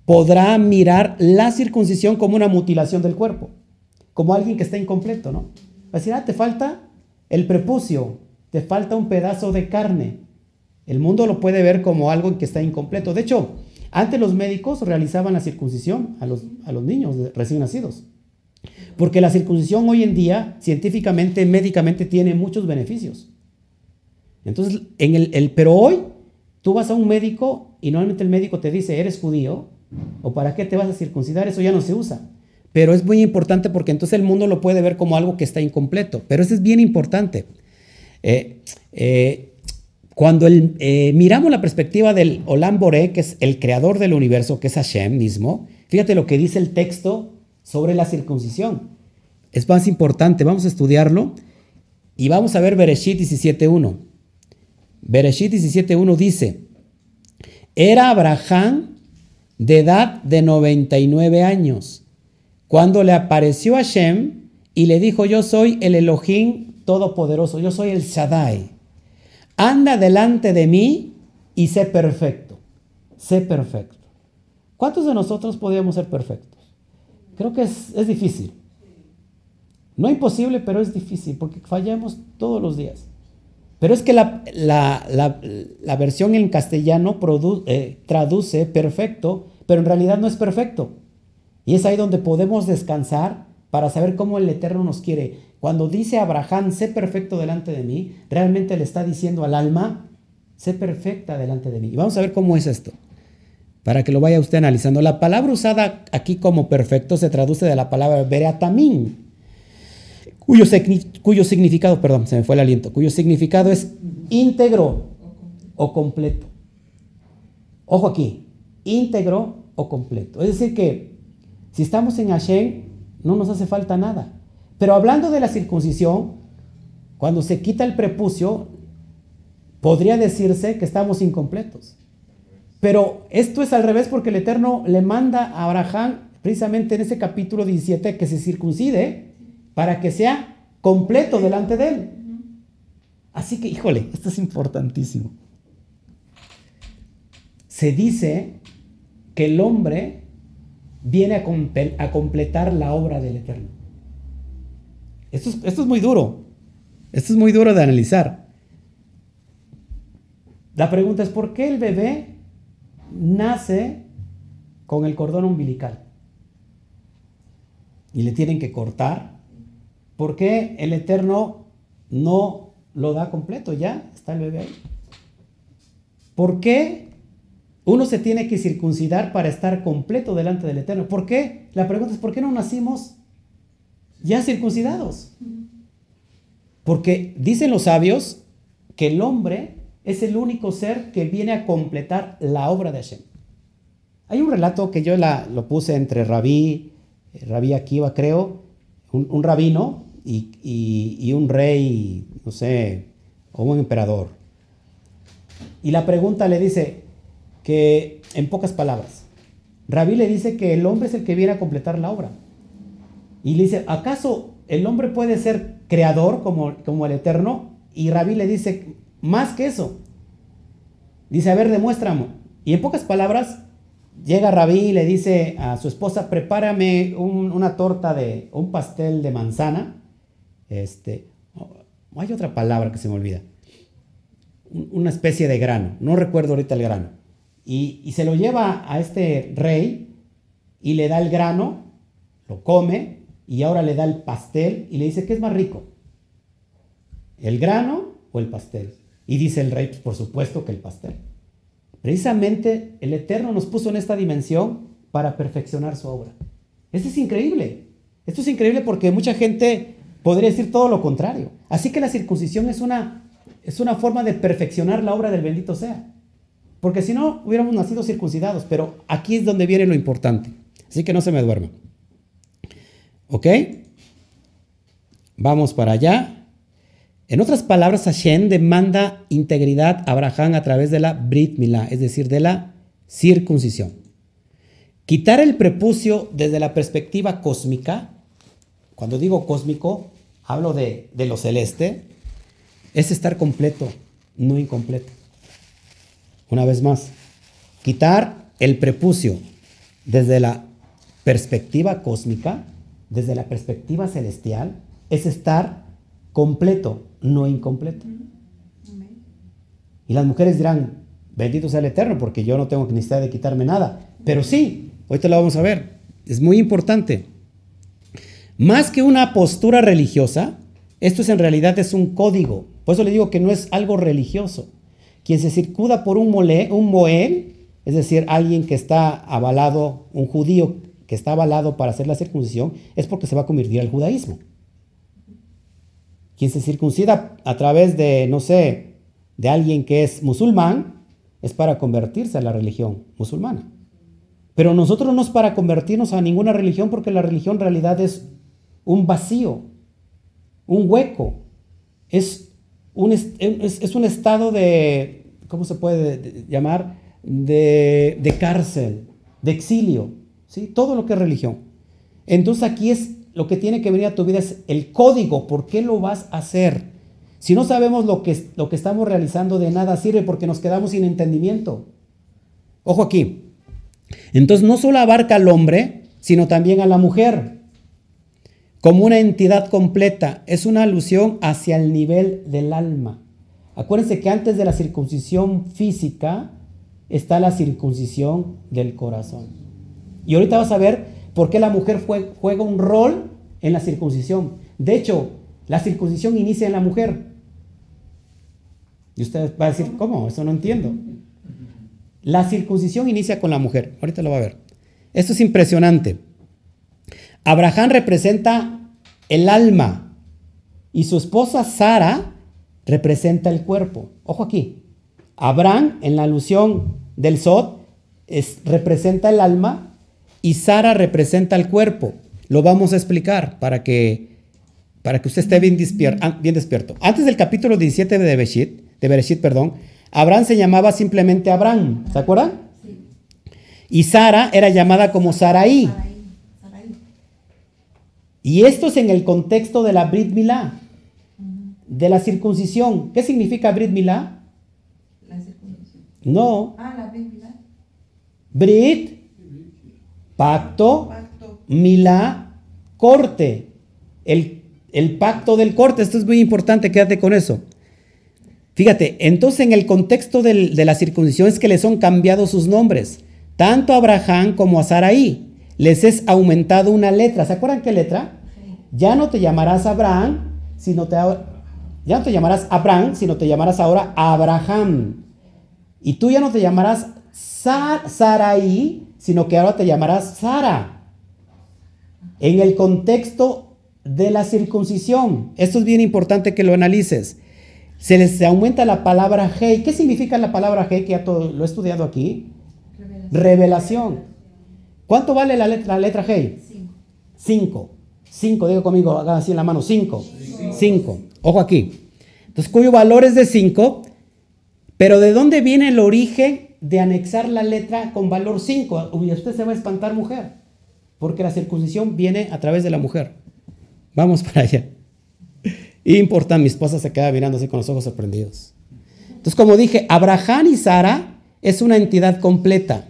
podrá mirar la circuncisión como una mutilación del cuerpo, como alguien que está incompleto, ¿no? Va a decir, ah, te falta el prepucio, te falta un pedazo de carne. El mundo lo puede ver como algo que está incompleto. De hecho, Antes los médicos realizaban la circuncisión a los niños recién nacidos. Porque la circuncisión hoy en día, científicamente, médicamente, tiene muchos beneficios. Entonces, en el, pero hoy tú vas a un médico y normalmente el médico te dice, eres judío, o para qué te vas a circuncidar, eso ya no se usa. Pero es muy importante porque entonces el mundo lo puede ver como algo que está incompleto. Pero eso es bien importante. Eh, eh, cuando eh, miramos la perspectiva del Olam Boré, que es el creador del universo, que es Hashem mismo, fíjate lo que dice el texto sobre la circuncisión. Es más importante, vamos a estudiarlo y vamos a ver Bereshit 17.1. Bereshit 17.1 dice, era Abraham de edad de 99 años, cuando le apareció a Hashem y le dijo, yo soy el Elohim Todopoderoso, yo soy el Shaddai. Anda delante de mí y sé perfecto, sé perfecto. ¿Cuántos de nosotros podríamos ser perfectos? Creo que es, es difícil. No imposible, pero es difícil porque fallamos todos los días. Pero es que la, la, versión en castellano eh, traduce perfecto, pero en realidad no es perfecto. Y es ahí donde podemos descansar para saber cómo el Eterno nos quiere. Cuando dice Abraham, sé perfecto delante de mí, realmente le está diciendo al alma, sé perfecta delante de mí. Y vamos a ver cómo es esto, para que lo vaya usted analizando. La palabra usada aquí como perfecto se traduce de la palabra bereatamín, cuyo, significado, perdón, se me fue el aliento, cuyo significado es íntegro o completo. Ojo aquí, íntegro o completo. Es decir, que si estamos en Hashem, no nos hace falta nada. Pero hablando de la circuncisión, cuando se quita el prepucio, podría decirse que estamos incompletos. Pero esto es al revés porque el Eterno le manda a Abraham, precisamente en ese capítulo 17, que se circuncide para que sea completo delante de Él. Así que, híjole, esto es importantísimo. Se dice que el hombre viene a, completar la obra del Eterno. Esto es, esto es muy duro. Esto es muy duro de analizar. La pregunta es, ¿por qué el bebé nace con el cordón umbilical? Y le tienen que cortar ¿Por qué el Eterno no lo da completo? Ya está el bebé ahí. ¿Por qué uno se tiene que circuncidar para estar completo delante del Eterno? ¿Por qué? La pregunta es, ¿por qué no nacimos ya circuncidados? Porque dicen los sabios que el hombre es el único ser que viene a completar la obra de Hashem. Hay un relato que yo la, lo puse entre Rabí, Rabí Akiva creo, un, un rabino y, un rey, no sé, o un emperador. Y la pregunta le dice que, en pocas palabras, Rabí le dice que el hombre es el que viene a completar la obra. Y le dice, ¿acaso el hombre puede ser creador como, como el eterno? Y Rabí le dice, más que eso. Dice, a ver, demuéstrame. Y en pocas palabras, llega Rabí y le dice a su esposa, prepárame una torta de, un pastel de manzana este, hay otra palabra que se me olvida, una especie de grano, no recuerdo ahorita el grano, y, se lo lleva a este rey y le da el grano, lo come y ahora le da el pastel y le dice, ¿qué es más rico? ¿El grano o el pastel? Y dice el rey, pues por supuesto que el pastel. Precisamente el Eterno nos puso en esta dimensión para perfeccionar su obra. Esto es increíble. Esto es increíble porque mucha gente Podría decir todo lo contrario. Así que la circuncisión es una, es una forma de perfeccionar la obra del bendito sea. Porque si no, hubiéramos nacido circuncidados. Pero aquí es donde viene lo importante. Así que no se me duerma. ¿Ok? Vamos para allá. En otras palabras, Hashem demanda integridad a Abraham a través de la Brit Milá, es decir, de la circuncisión. Quitar el prepucio desde la perspectiva cósmica cuando digo cósmico, hablo de, lo celeste, es estar completo, no incompleto. Una vez más, quitar el prepucio desde la perspectiva cósmica, desde la perspectiva celestial, es estar completo, no incompleto. Y las mujeres dirán, Bendito sea el Eterno, porque yo no tengo necesidad de quitarme nada. Pero sí, ahorita lo vamos a ver. Es muy importante. Más que una postura religiosa, esto es en realidad es un código. Por eso le digo que no es algo religioso. Quien se circuda por un, mole, un es decir, alguien que está avalado, un judío que está avalado para hacer la circuncisión, es porque se va a convertir al judaísmo. Quien se circuncida a través de, no sé, de alguien que es musulmán, es para convertirse a la religión musulmana. Pero nosotros no es para convertirnos a ninguna religión porque la religión en realidad es un vacío, un hueco. Es un, es, un estado de, ¿cómo se puede llamar? De, de, cárcel, de exilio. ¿sí? Todo lo que es religión. Entonces aquí es lo que tiene que venir a tu vida es el código. ¿Por qué lo vas a hacer? Si no sabemos lo que, lo que estamos realizando, de nada sirve porque nos quedamos sin entendimiento. Ojo aquí. Entonces no solo abarca al hombre, sino también a la mujer. Como una entidad completa. Es una alusión hacia el nivel del alma. Acuérdense que antes de la circuncisión física está la circuncisión del corazón. Y ahorita vas a ver por qué la mujer juega un rol en la circuncisión. De hecho, la circuncisión inicia en la mujer. Y usted va a decir, ¿cómo? Eso no entiendo. La circuncisión inicia con la mujer. Ahorita lo va a ver. Esto es impresionante. Abraham representa el alma y su esposa Sara representa el cuerpo. Ojo aquí. Abraham, en la alusión del Sod, representa el alma y Sara representa el cuerpo. Lo vamos a explicar para que, para que usted esté bien, bien despierto. Antes del capítulo 17 de Bereshit, de Bereshit, perdón, Abraham se llamaba simplemente Abraham, ¿se acuerdan? Sí. Y Sara era llamada como Saraí. Y esto es en el contexto de la Brit Milá, de la circuncisión. ¿Qué significa Brit Milá? La circuncisión. No. Ah, la Brit Milá. Brit, pacto, pacto. Milá, corte. El, el pacto del corte. Esto es muy importante, quédate con eso. Fíjate, entonces en el contexto de la circuncisión es que les son cambiados sus nombres, tanto a Abraham como a Saraí. Les es aumentado una letra. ¿Se acuerdan qué letra? Ya no te llamarás Abraham, sino te, ya no te llamarás Abraham, sino te llamarás ahora Abraham. Y tú ya no te llamarás Saraí, sino que ahora te llamarás Sara. En el contexto de la circuncisión. Esto es bien importante que lo analices se les aumenta la palabra Hey. ¿Qué significa la palabra Hey? Que ya todo, lo he estudiado aquí. Revelación. ¿Cuánto vale la letra, la letra Hey? Cinco. Cinco, digo conmigo, hagan así en la mano. Cinco. Cinco. Ojo aquí. Entonces, cuyo valor es de cinco. Pero ¿de dónde viene el origen de anexar la letra con valor 5? Y usted se va a espantar, mujer. Porque la circuncisión viene a través de la mujer. Vamos [laughs] para allá. Importa, mi esposa se queda mirando con los ojos sorprendidos. Entonces, como dije, Abraham y Sara es una entidad completa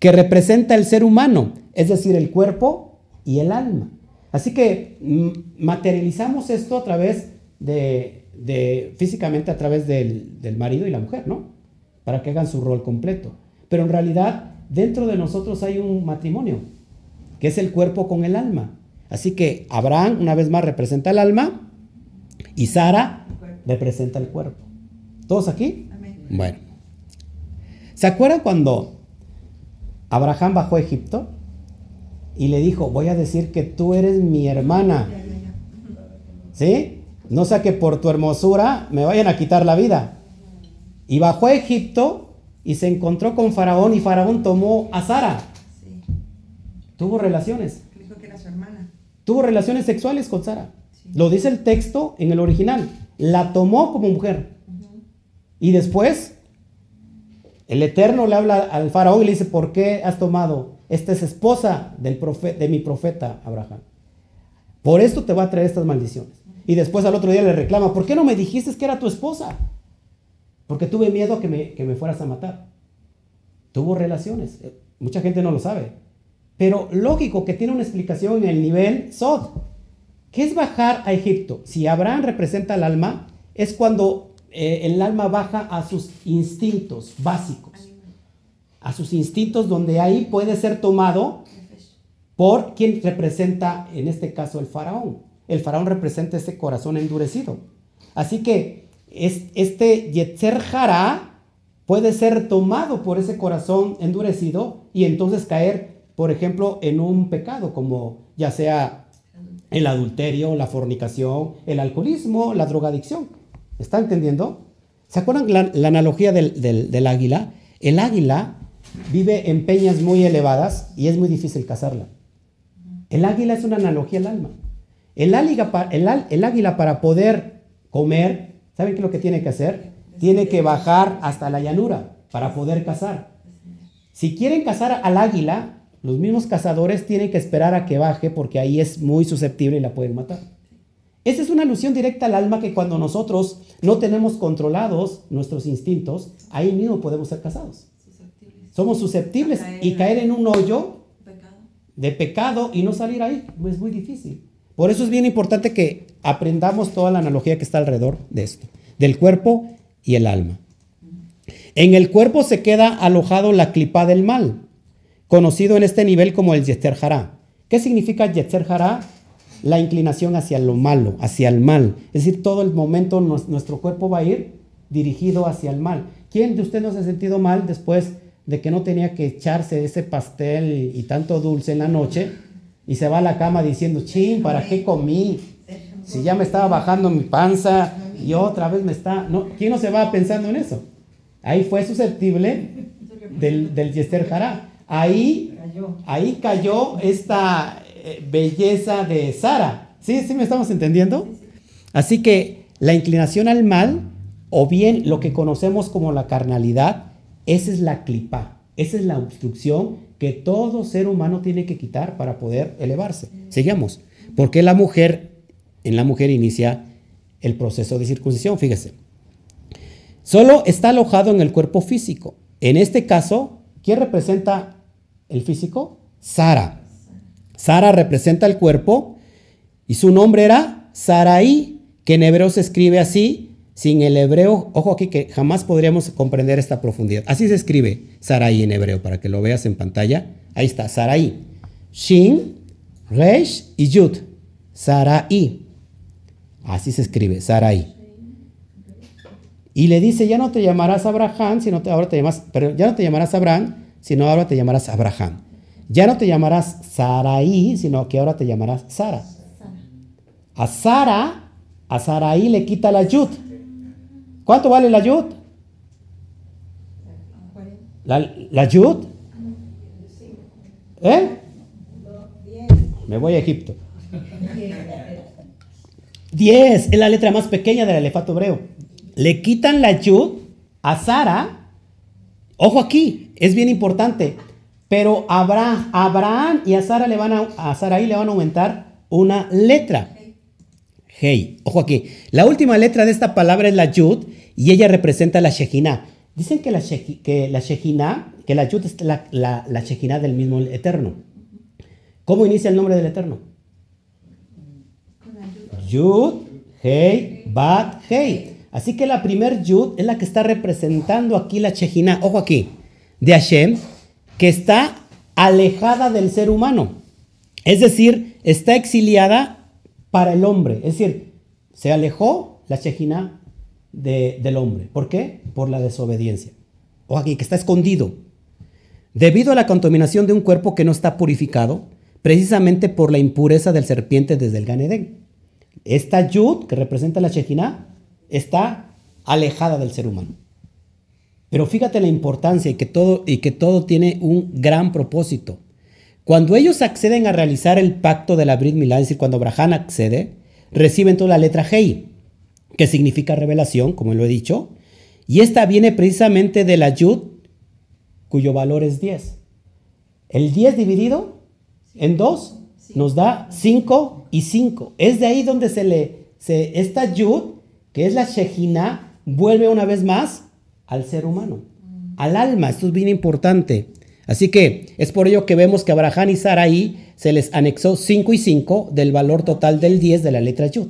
que representa el ser humano, es decir, el cuerpo y el alma. Así que mm, materializamos esto a través de, físicamente a través del marido y la mujer, ¿no? Para que hagan su rol completo. Pero en realidad, dentro de nosotros hay un matrimonio, que es el cuerpo con el alma. Así que Abraham, una vez más, representa el alma y Sara representa el cuerpo. ¿Todos aquí? Bueno. ¿Se acuerdan cuando Abraham bajó a Egipto y le dijo, voy a decir que tú eres mi hermana? ¿Sí? No sea que por tu hermosura me vayan a quitar la vida. Y bajó a Egipto y se encontró con Faraón y Faraón tomó a Sara. Tuvo relaciones. Dijo que era su hermana. Tuvo relaciones sexuales con Sara. Lo dice el texto en el original. La tomó como mujer. Y después, el Eterno le habla al faraón y le dice, ¿por qué has tomado? Esta es esposa del de mi profeta Abraham. Por esto te va a traer estas maldiciones. Y después al otro día le reclama, ¿por qué no me dijiste que era tu esposa? Porque tuve miedo que me, que me fueras a matar. Tuvo relaciones. Eh, mucha gente no lo sabe. Pero lógico que tiene una explicación en el nivel Sod. ¿Qué es bajar a Egipto? Si Abraham representa el alma, es cuando eh, el alma baja a sus instintos básicos, a sus instintos donde ahí puede ser tomado por quien representa, en este caso, el faraón. El faraón representa ese corazón endurecido. Así que este Yetzer Jara puede ser tomado por ese corazón endurecido y entonces caer, por ejemplo, en un pecado como ya sea el adulterio, la fornicación, el alcoholismo, la drogadicción. ¿Está entendiendo? ¿Se acuerdan la, analogía del, del, águila? El águila vive en peñas muy elevadas y es muy difícil cazarla. El águila es una analogía al alma. El el águila para poder comer, ¿saben qué es lo que tiene que hacer? Tiene que bajar hasta la llanura para poder cazar. Si quieren cazar al águila, los mismos cazadores tienen que esperar a que baje porque ahí es muy susceptible y la pueden matar. Esa es una alusión directa al alma que cuando nosotros no tenemos controlados nuestros instintos, ahí mismo podemos ser cazados. Somos susceptibles y caer en un hoyo de pecado y no salir ahí. Es muy difícil. Por eso es bien importante que aprendamos toda la analogía que está alrededor de esto, del cuerpo y el alma. En el cuerpo se queda alojado la clipa del mal, conocido en este nivel como el Yetzer. ¿Qué significa Yetzer? La inclinación hacia lo malo, hacia el mal. Es decir, todo el momento nuestro cuerpo va a ir dirigido hacia el mal. ¿Quién de ustedes no se ha sentido mal después de que no tenía que echarse ese pastel y tanto dulce en la noche y se va a la cama diciendo, ching, ¿para qué comí? Si ya me estaba bajando mi panza y otra vez me está... No, ¿Quién no se va pensando en eso? Ahí fue susceptible del, del Yester Hará ahí ahí cayó esta eh, belleza de Sara. ¿Sí? ¿Sí me estamos entendiendo? Así que la inclinación al mal, o bien lo que conocemos como la carnalidad, esa es la clipa, esa es la obstrucción que todo ser humano tiene que quitar para poder elevarse. Sigamos. Porque la mujer, en la mujer inicia el proceso de circuncisión, fíjese. Solo está alojado en el cuerpo físico. En este caso, ¿quién representa el físico? Sara. Sara representa el cuerpo y su nombre era Saraí, que en hebreo se escribe así, sin el hebreo, ojo aquí que jamás podríamos comprender esta profundidad. Así se escribe Saraí en hebreo, para que lo veas en pantalla. Ahí está, Saraí. Shin, Resh y Yud. Saraí. Así se escribe, Saraí. Y le dice, ya no te llamarás Abraham, sino ahora te llamas, pero ya no te llamarás Abraham, sino ahora te llamarás Abraham. Ya no te llamarás Saraí, sino que ahora te llamarás Sara. A Sara, a Saraí le quita la yud. ¿Cuánto vale la yud? ¿La, yud? ¿Eh? Me voy a Egipto. Diez es la letra más pequeña del alefato hebreo. Le quitan la yud a Sara. Ojo aquí, es bien importante. Pero Abraham y a Sara le van a, a Saraí le van a aumentar una letra. Hey, ojo aquí. La última letra de esta palabra es la Yud y ella representa la Shejina. Dicen que la, que la Shejina, que la Yud es la, la, del mismo Eterno. ¿Cómo inicia el nombre del Eterno? Yud, Hey, Bat, Hey. Así que la primer Yud es la que está representando aquí la Shejina. Ojo aquí de Hashem que está alejada del ser humano. Es decir, está exiliada para el hombre. Es decir, se alejó la Shejina del hombre. ¿Por qué? Por la desobediencia. O aquí, que está escondido. Debido a la contaminación de un cuerpo que no está purificado, precisamente por la impureza del serpiente desde el Ganedén. Esta Yud, que representa la Shejina, está alejada del ser humano. Pero fíjate la importancia y que todo, y que todo tiene un gran propósito. Cuando ellos acceden a realizar el pacto de la Brit Milá, es decir, cuando Abraham accede, reciben toda la letra Hei, que significa revelación, como lo he dicho, y esta viene precisamente de la Yud, cuyo valor es 10. El 10 dividido en 2 nos da 5 y 5. Es de ahí donde se le, se, esta Yud, que es la Shejina, vuelve una vez más al ser humano, al alma. Esto es bien importante. Así que es por ello que vemos que a Abraham y Sarai se les anexó 5 y 5 del valor total del 10 de la letra Yud.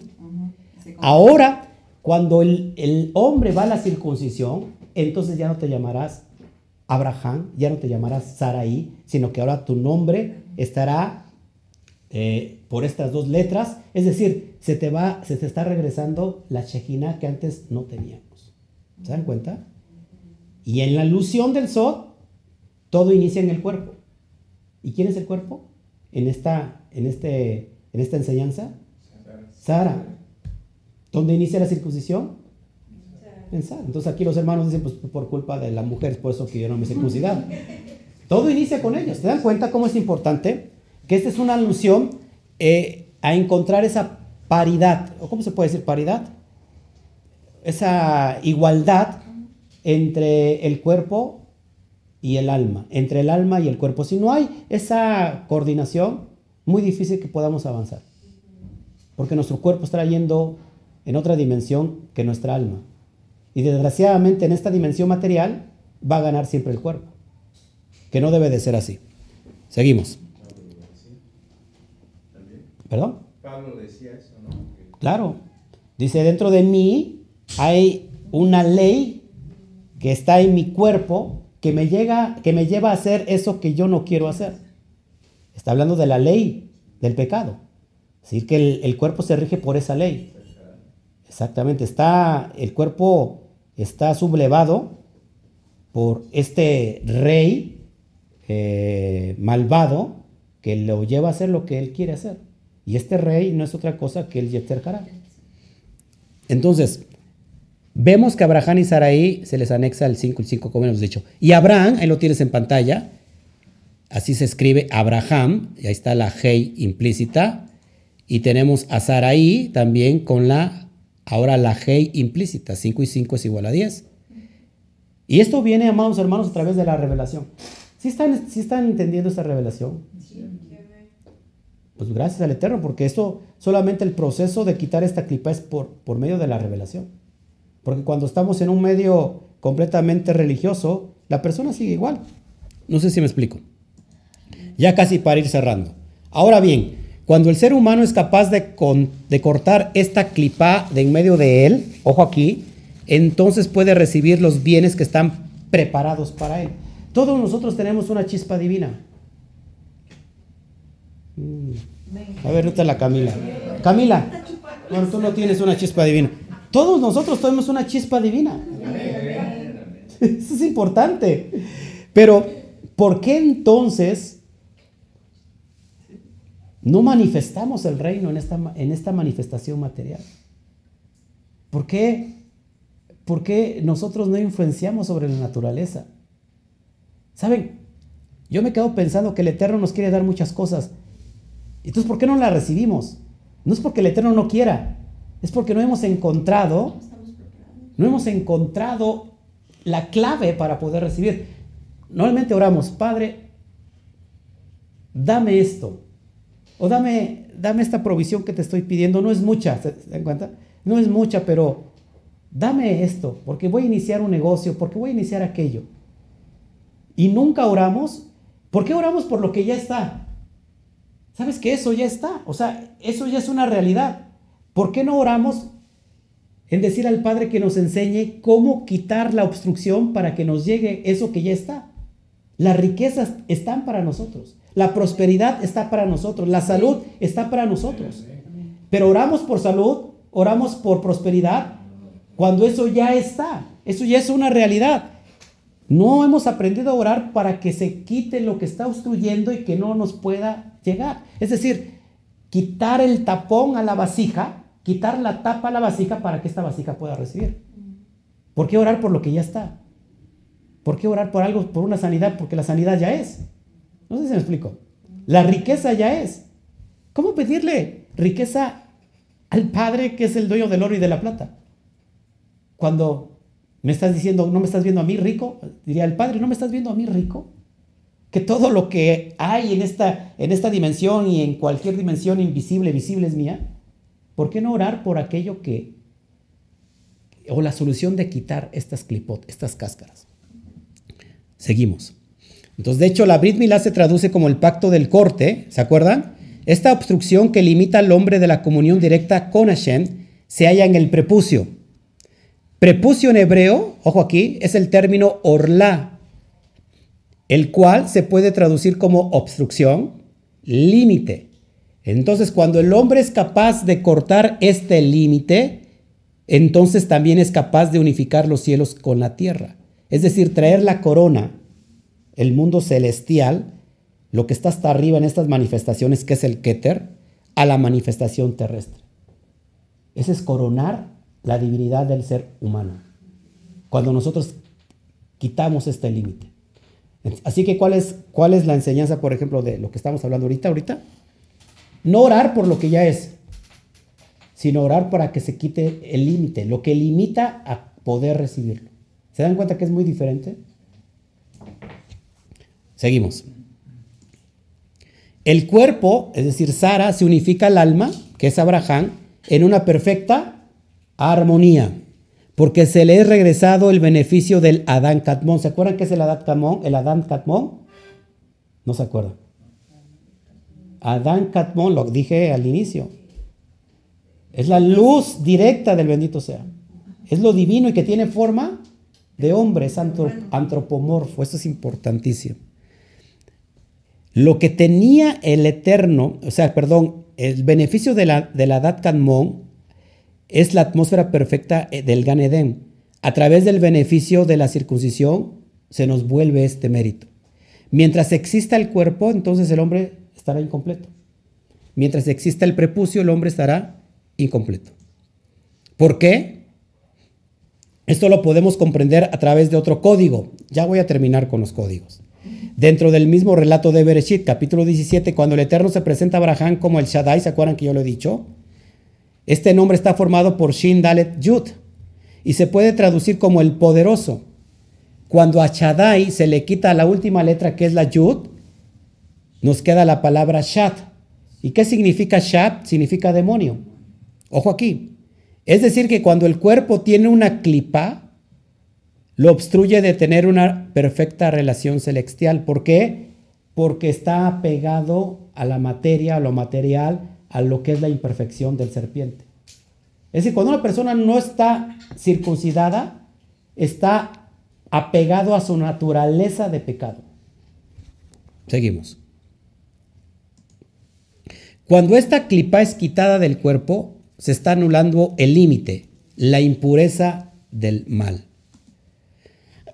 Ahora, Cuando el, el hombre va a la circuncisión, entonces ya no te llamarás Abraham, ya no te llamarás Saraí, sino que ahora tu nombre estará eh, por estas dos letras. Es decir, se te va, se te está regresando la Shejina que antes no teníamos. ¿Se dan cuenta? Y en la alusión del Sod, todo inicia en el cuerpo. ¿Y quién es el cuerpo? En esta, en este, en esta enseñanza. Sara. ¿Dónde inicia la circuncisión? pensar. Entonces aquí los hermanos dicen, pues por culpa de la mujer, por eso que yo no me circuncidado. Todo inicia con ellos. ¿Te dan cuenta cómo es importante? Que esta es una alusión eh, a encontrar esa paridad, o cómo se puede decir paridad, esa igualdad entre el cuerpo y el alma, entre el alma y el cuerpo. Si no hay esa coordinación, muy difícil que podamos avanzar. Porque nuestro cuerpo estará yendo en otra dimensión que nuestra alma. Y desgraciadamente en esta dimensión material va a ganar siempre el cuerpo, que no debe de ser así. Seguimos. ¿Perdón? Pablo decía eso, ¿no? Claro. Dice, dentro de mí hay una ley que está en mi cuerpo que me, llega, que me lleva a hacer eso que yo no quiero hacer. Está hablando de la ley del pecado. Es decir, que el, el cuerpo se rige por esa ley. Exactamente. Está el cuerpo está sublevado por este rey eh, malvado que lo lleva a hacer lo que él quiere hacer. Y este rey no es otra cosa que el Yeter Entonces, vemos que Abraham y Saraí se les anexa el 5, el 5 como hemos dicho. Y Abraham, ahí lo tienes en pantalla, así se escribe Abraham, y ahí está la Hei implícita. Y tenemos a Saraí también con la Ahora la G implícita, 5 y 5 es igual a 10. Y esto viene, amados hermanos, a través de la revelación. ¿Sí están, están entendiendo esta revelación? Pues gracias al Eterno, porque esto solamente el proceso de quitar esta clipa es por, por medio de la revelación. Porque cuando estamos en un medio completamente religioso, la persona sigue igual. No sé si me explico. Ya casi para ir cerrando. Ahora bien, cuando el ser humano es capaz de, cortar esta clipa de en medio de él, ojo aquí, entonces puede recibir los bienes que están preparados para él. Todos nosotros tenemos una chispa divina. Mm. A ver, no la Camila. Camila, bueno, tú no tienes una chispa divina. Todos nosotros tenemos una chispa divina. [laughs] Eso es importante. Pero, ¿por qué entonces no manifestamos el reino en esta, manifestación material. ¿Por qué? ¿Por qué nosotros no influenciamos sobre la naturaleza? ¿Saben? Yo me quedo pensando que el Eterno nos quiere dar muchas cosas. Entonces, ¿por qué no las recibimos? No es porque el Eterno no quiera, es porque no hemos encontrado, no hemos encontrado la clave para poder recibir. Normalmente oramos, Padre, dame esto, o dame, dame esta provisión que te estoy pidiendo. No es mucha, ¿se cuenta? No es mucha, pero dame esto, porque voy a iniciar un negocio, porque voy a iniciar aquello. Y nunca oramos. ¿Por qué oramos por lo que ya está? ¿Sabes que eso ya está? O sea, eso ya es una realidad. ¿Por qué no oramos en decir al Padre que nos enseñe cómo quitar la obstrucción para que nos llegue eso que ya está? Las riquezas están para nosotros. La prosperidad está para nosotros, la salud está para nosotros. Pero oramos por salud, oramos por prosperidad, cuando eso ya está, eso ya es una realidad. No hemos aprendido a orar para que se quite lo que está obstruyendo y que no nos pueda llegar. Es decir, quitar el tapón a la vasija, quitar la tapa a la vasija para que esta vasija pueda recibir. ¿Por qué orar por lo que ya está? ¿Por qué orar por algo, por una sanidad? Porque la sanidad ya es. No sé si me explico. La riqueza ya es. ¿Cómo pedirle riqueza al Padre que es el dueño del oro y de la plata? Cuando me estás diciendo, no me estás viendo a mí rico, diría el Padre, ¿no me estás viendo a mí rico? Que todo lo que hay en esta, en esta dimensión y en cualquier dimensión invisible, visible es mía. ¿Por qué no orar por aquello que, o la solución de quitar estas clipot, estas cáscaras? Seguimos. Entonces, de hecho, la Brit Milá se traduce como el pacto del corte, ¿se acuerdan? Esta obstrucción que limita al hombre de la comunión directa con Hashem se halla en el prepucio. Prepucio en hebreo, ojo aquí, es el término orla, el cual se puede traducir como obstrucción, límite. Entonces, cuando el hombre es capaz de cortar este límite, entonces también es capaz de unificar los cielos con la tierra. Es decir, traer la corona, el mundo celestial, lo que está hasta arriba en estas manifestaciones, que es el Keter, a la manifestación terrestre. Ese es coronar la divinidad del ser humano. Cuando nosotros quitamos este límite. Así que, ¿cuál es, ¿cuál es la enseñanza, por ejemplo, de lo que estamos hablando ahorita? Ahorita, no orar por lo que ya es, sino orar para que se quite el límite, lo que limita a poder recibirlo. ¿Se dan cuenta que es muy diferente? Seguimos. El cuerpo, es decir, Sara, se unifica al alma, que es Abraham, en una perfecta armonía, porque se le es regresado el beneficio del Adán Catmón. ¿Se acuerdan qué es el Adán Catmón? El Adán Catmón. No se acuerdan. Adán Catmón, lo dije al inicio. Es la luz directa del bendito sea. Es lo divino y que tiene forma de hombre, es antropomorfo. Esto es importantísimo. Lo que tenía el Eterno, o sea, perdón, el beneficio de la, de la Dat es la atmósfera perfecta eh, del Gan Eden. A través del beneficio de la circuncisión se nos vuelve este mérito. Mientras exista el cuerpo, entonces el hombre estará incompleto. Mientras exista el prepucio, el hombre estará incompleto. ¿Por qué? Esto lo podemos comprender a través de otro código. Ya voy a terminar con los códigos. Dentro del mismo relato de Bereshit, capítulo 17, cuando el Eterno se presenta a Abraham como el Shaddai, ¿se acuerdan que yo lo he dicho? Este nombre está formado por Shin Dalet Yud y se puede traducir como el poderoso. Cuando a Shaddai se le quita la última letra que es la Yud, nos queda la palabra Shad. ¿Y qué significa Shad? Significa demonio. Ojo aquí. Es decir, que cuando el cuerpo tiene una clipa, lo obstruye de tener una perfecta relación celestial. ¿Por qué? Porque está apegado a la materia, a lo material, a lo que es la imperfección del serpiente. Es decir, cuando una persona no está circuncidada, está apegado a su naturaleza de pecado. Seguimos. Cuando esta clipa es quitada del cuerpo, se está anulando el límite, la impureza del mal.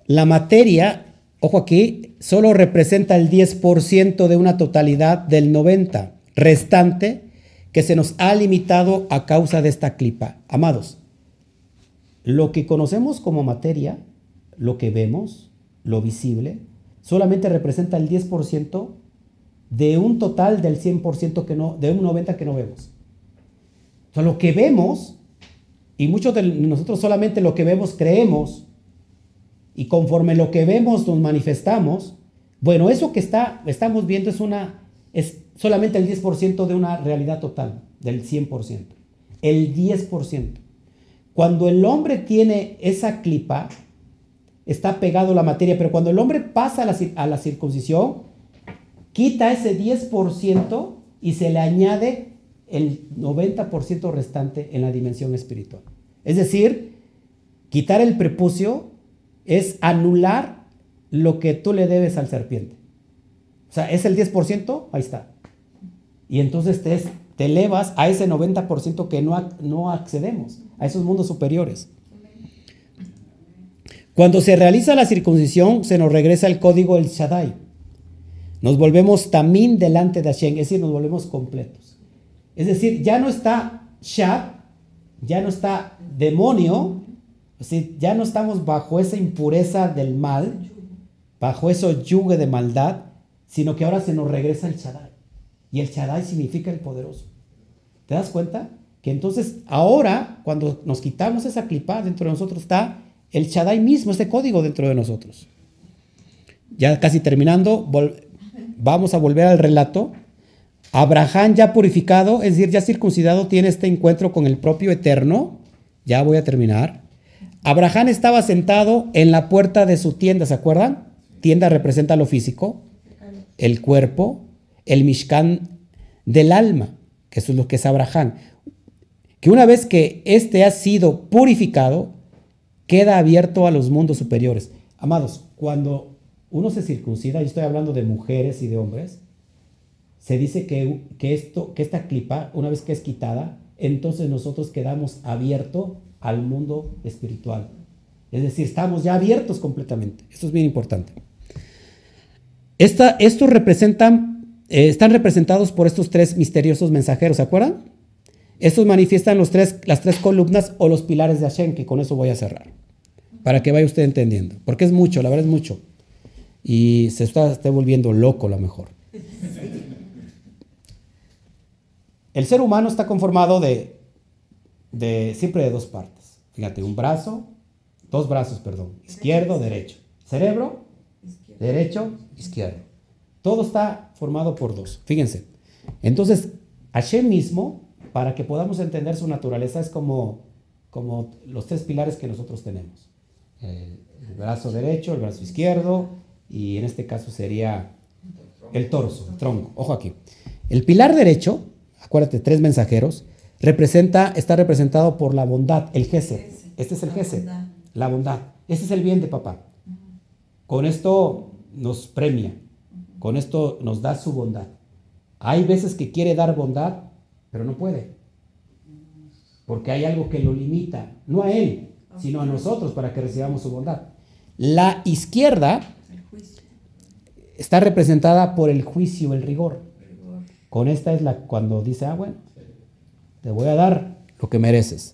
La materia, ojo aquí, solo representa el 10% de una totalidad del 90% restante que se nos ha limitado a causa de esta clipa. Amados, lo que conocemos como materia, lo que vemos, lo visible, solamente representa el 10% de un total del 100% que no, de un 90% que no vemos. Lo que vemos, y muchos de nosotros solamente lo que vemos creemos, y conforme lo que vemos nos manifestamos, bueno, eso que está, estamos viendo es, una, es solamente el 10% de una realidad total, del 100%. El 10%. Cuando el hombre tiene esa clipa, está pegado a la materia, pero cuando el hombre pasa a la, a la circuncisión, quita ese 10% y se le añade el 90% restante en la dimensión espiritual. Es decir, quitar el prepucio es anular lo que tú le debes al serpiente. O sea, es el 10%, ahí está. Y entonces te, te elevas a ese 90% que no, no accedemos, a esos mundos superiores. Cuando se realiza la circuncisión, se nos regresa el código del Shaddai. Nos volvemos tamín delante de Hashem, es decir, nos volvemos completos. Es decir, ya no está Shad, ya no está demonio, ya no estamos bajo esa impureza del mal, bajo ese yugo de maldad, sino que ahora se nos regresa el Shaddai. Y el Shaddai significa el poderoso. ¿Te das cuenta? Que entonces ahora, cuando nos quitamos esa clipa, dentro de nosotros está el Shaddai mismo, ese código dentro de nosotros. Ya casi terminando, vamos a volver al relato. Abraham ya purificado, es decir, ya circuncidado, tiene este encuentro con el propio Eterno. Ya voy a terminar. Abraham estaba sentado en la puerta de su tienda, ¿se acuerdan? Tienda representa lo físico, el cuerpo, el Mishkan del alma, que eso es lo que es Abraham. Que una vez que éste ha sido purificado, queda abierto a los mundos superiores. Amados, cuando uno se circuncida, y estoy hablando de mujeres y de hombres, se dice que, que, esto, que esta clipa, una vez que es quitada, entonces nosotros quedamos abiertos al mundo espiritual. Es decir, estamos ya abiertos completamente. Esto es bien importante. Esta, estos representan, eh, están representados por estos tres misteriosos mensajeros, ¿se acuerdan? Estos manifiestan los tres, las tres columnas o los pilares de Hashem, que con eso voy a cerrar, para que vaya usted entendiendo, porque es mucho, la verdad es mucho, y se está, está volviendo loco a lo mejor. El ser humano está conformado de, de siempre de dos partes. Fíjate, un brazo, dos brazos, perdón, izquierdo, derecho. Cerebro, derecho, izquierdo. Todo está formado por dos. Fíjense. Entonces, Hashem mismo para que podamos entender su naturaleza es como, como los tres pilares que nosotros tenemos. El, brazo derecho, el brazo izquierdo y en este caso sería el torso, el tronco. Ojo aquí. El pilar derecho, acuérdate, tres mensajeros, representa, está representado por la bondad, el Gesed. Este es el Gesed, la bondad. Este es el bien de papá. Con esto nos premia, con esto nos da su bondad. Hay veces que quiere dar bondad pero no puede. Porque hay algo que lo limita, no a él, sino a nosotros para que recibamos su bondad. La izquierda está representada por el juicio, el rigor. Con esta es la cuando dice, ah, bueno, te voy a dar lo que mereces.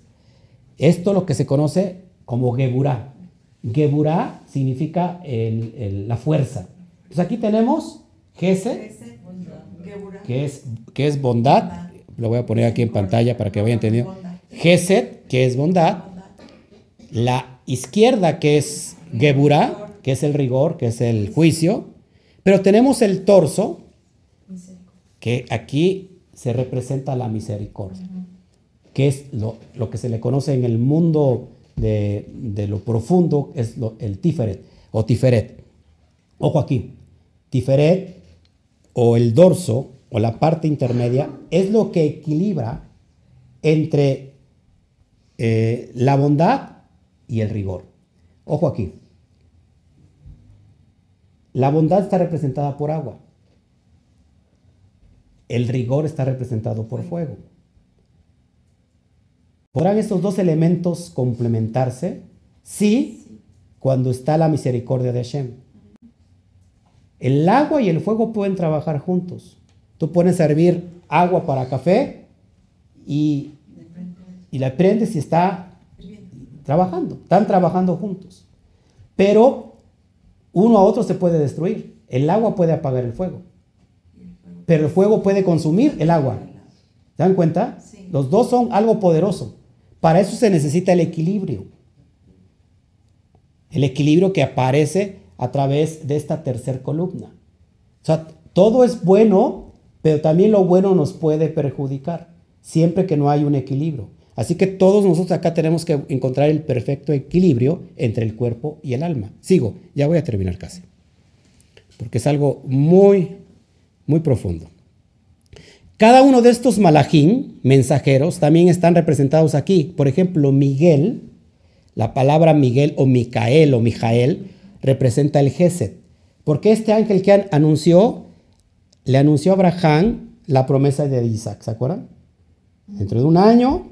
Esto lo que se conoce como Geburá. Geburá significa la fuerza. Entonces aquí tenemos Gese, que es, es bondad, lo voy a poner aquí en pantalla para que vayan entendiendo. Geset, que es bondad. La izquierda, que es Geburah, que es el rigor, que es el juicio. Pero tenemos el torso, que aquí se representa la misericordia, que es lo, que se le conoce en el mundo de, lo profundo, es el tiferet o tiferet. Ojo aquí, tiferet o el dorso o la parte intermedia es lo que equilibra entre eh, la bondad y el rigor. Ojo aquí. La bondad está representada por agua. El rigor está representado por fuego. ¿Podrán estos dos elementos complementarse? Sí, cuando está la misericordia de Hashem. El agua y el fuego pueden trabajar juntos. Tú pones a hervir agua para café y, y la prendes y está trabajando. Están trabajando juntos. Pero uno a otro se puede destruir. El agua puede apagar el fuego. Pero el fuego puede consumir el agua. ¿Se dan cuenta? Los dos son algo poderoso. Para eso se necesita el equilibrio. El equilibrio que aparece a través de esta tercera columna. O sea, todo es bueno pero también lo bueno nos puede perjudicar, siempre que no hay un equilibrio. Así que todos nosotros acá tenemos que encontrar el perfecto equilibrio entre el cuerpo y el alma. Sigo, ya voy a terminar casi, porque es algo muy, muy profundo. Cada uno de estos malajín, mensajeros, también están representados aquí. Por ejemplo, Miguel, la palabra Miguel o Micael o Mijael representa el Geset, porque este ángel que anunció le anunció a Abraham la promesa de Isaac, ¿se acuerdan? Dentro de un año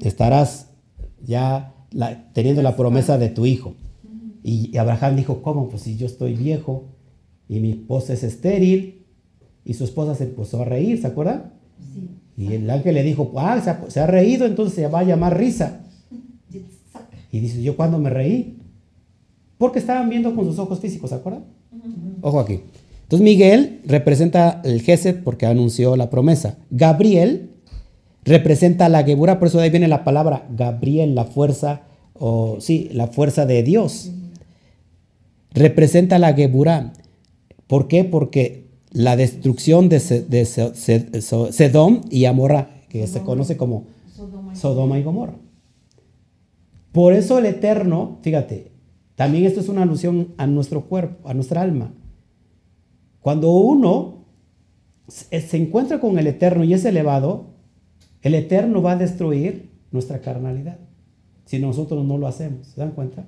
estarás ya teniendo la promesa de tu hijo. Y, Abraham dijo, ¿cómo? Pues si yo estoy viejo y mi esposa es estéril. Y su esposa se puso a reír, ¿se acuerdan? Y el ángel le dijo, ah, se ha, se ha, reído, entonces se va a llamar risa. Y dice, ¿yo cuándo me reí? Porque estaban viendo con sus ojos físicos, ¿se acuerdan? Ojo aquí. Entonces Miguel representa el Gesed porque anunció la promesa. Gabriel representa la Geburah, por eso de ahí viene la palabra Gabriel, la fuerza, o sí, la fuerza de Dios. Representa la Geburah. ¿Por qué? Porque la destrucción de, Sedom y Amorra, que se conoce como Sodoma y Gomorra. Por eso el Eterno, fíjate, también esto es una alusión a nuestro cuerpo, a nuestra alma. Cuando uno se encuentra con el Eterno y es elevado, el Eterno va a destruir nuestra carnalidad. si nosotros no lo hacemos. ¿Se dan cuenta?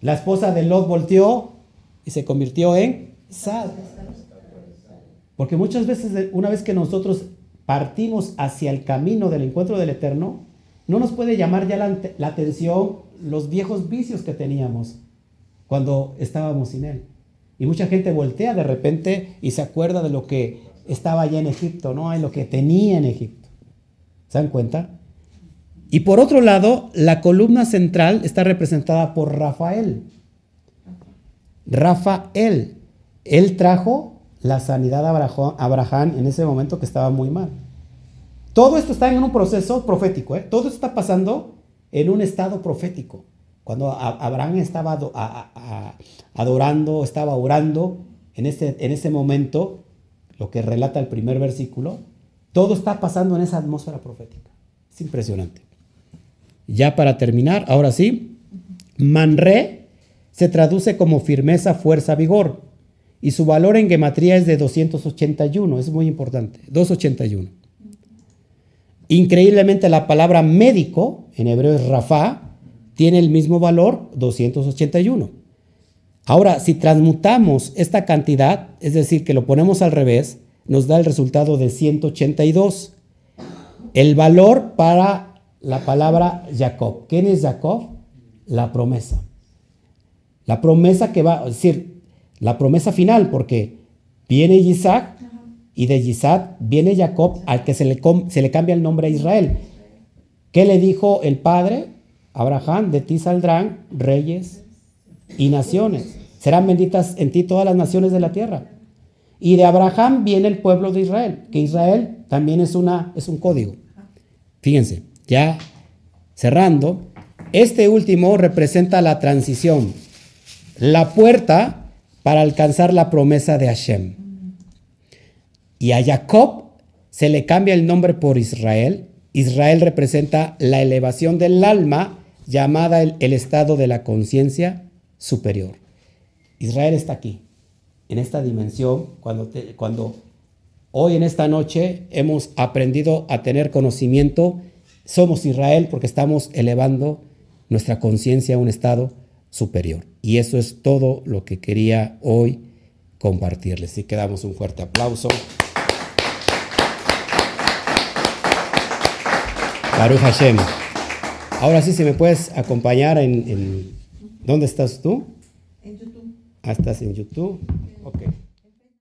La esposa de Lot volteó y se convirtió en Porque muchas veces, una vez que nosotros partimos hacia el camino del encuentro del Eterno, no nos puede llamar ya la, la atención los viejos vicios que teníamos cuando estábamos sin Él. Y mucha gente voltea de repente y se acuerda de lo que estaba allá en Egipto, ¿no? En lo que tenía en Egipto. ¿Se dan cuenta? Y por otro lado, la columna central está representada por Rafael. Rafael, él trajo la sanidad a Abraham en ese momento que estaba muy mal. Todo esto está en un proceso profético, ¿eh? todo esto está pasando en un estado profético. Cuando Abraham estaba adorando, estaba orando, en ese, en ese momento, lo que relata el primer versículo, todo está pasando en esa atmósfera profética. Es impresionante. Ya para terminar, ahora sí, Manre se traduce como firmeza, fuerza, vigor. Y su valor en gematría es de 281, es muy importante, 281. Increíblemente la palabra médico, en hebreo es Rafa, tiene el mismo valor, 281. Ahora, si transmutamos esta cantidad, es decir, que lo ponemos al revés, nos da el resultado de 182. El valor para la palabra Jacob. ¿Quién es Jacob? La promesa. La promesa que va, es decir, la promesa final, porque viene Isaac y de Isaac viene Jacob al que se le, cambia el nombre a Israel. ¿Qué le dijo el padre? Abraham, de ti saldrán reyes y naciones. Serán benditas en ti todas las naciones de la tierra. Y de Abraham viene el pueblo de Israel, que Israel también es, una, es un código. Fíjense, ya cerrando, este último representa la transición, la puerta para alcanzar la promesa de Hashem. Y a Jacob se le cambia el nombre por Israel. Israel representa la elevación del alma llamada el, estado de la conciencia superior. Israel está aquí, en esta dimensión, cuando, cuando hoy en esta noche hemos aprendido a tener conocimiento, somos Israel porque estamos elevando nuestra conciencia a un estado superior. Y eso es todo lo que quería hoy compartirles. Y quedamos un fuerte aplauso. Baruch Hashem. Ahora sí, si me puedes acompañar en, ¿Dónde estás tú? En YouTube. Ah, estás en YouTube. Ok.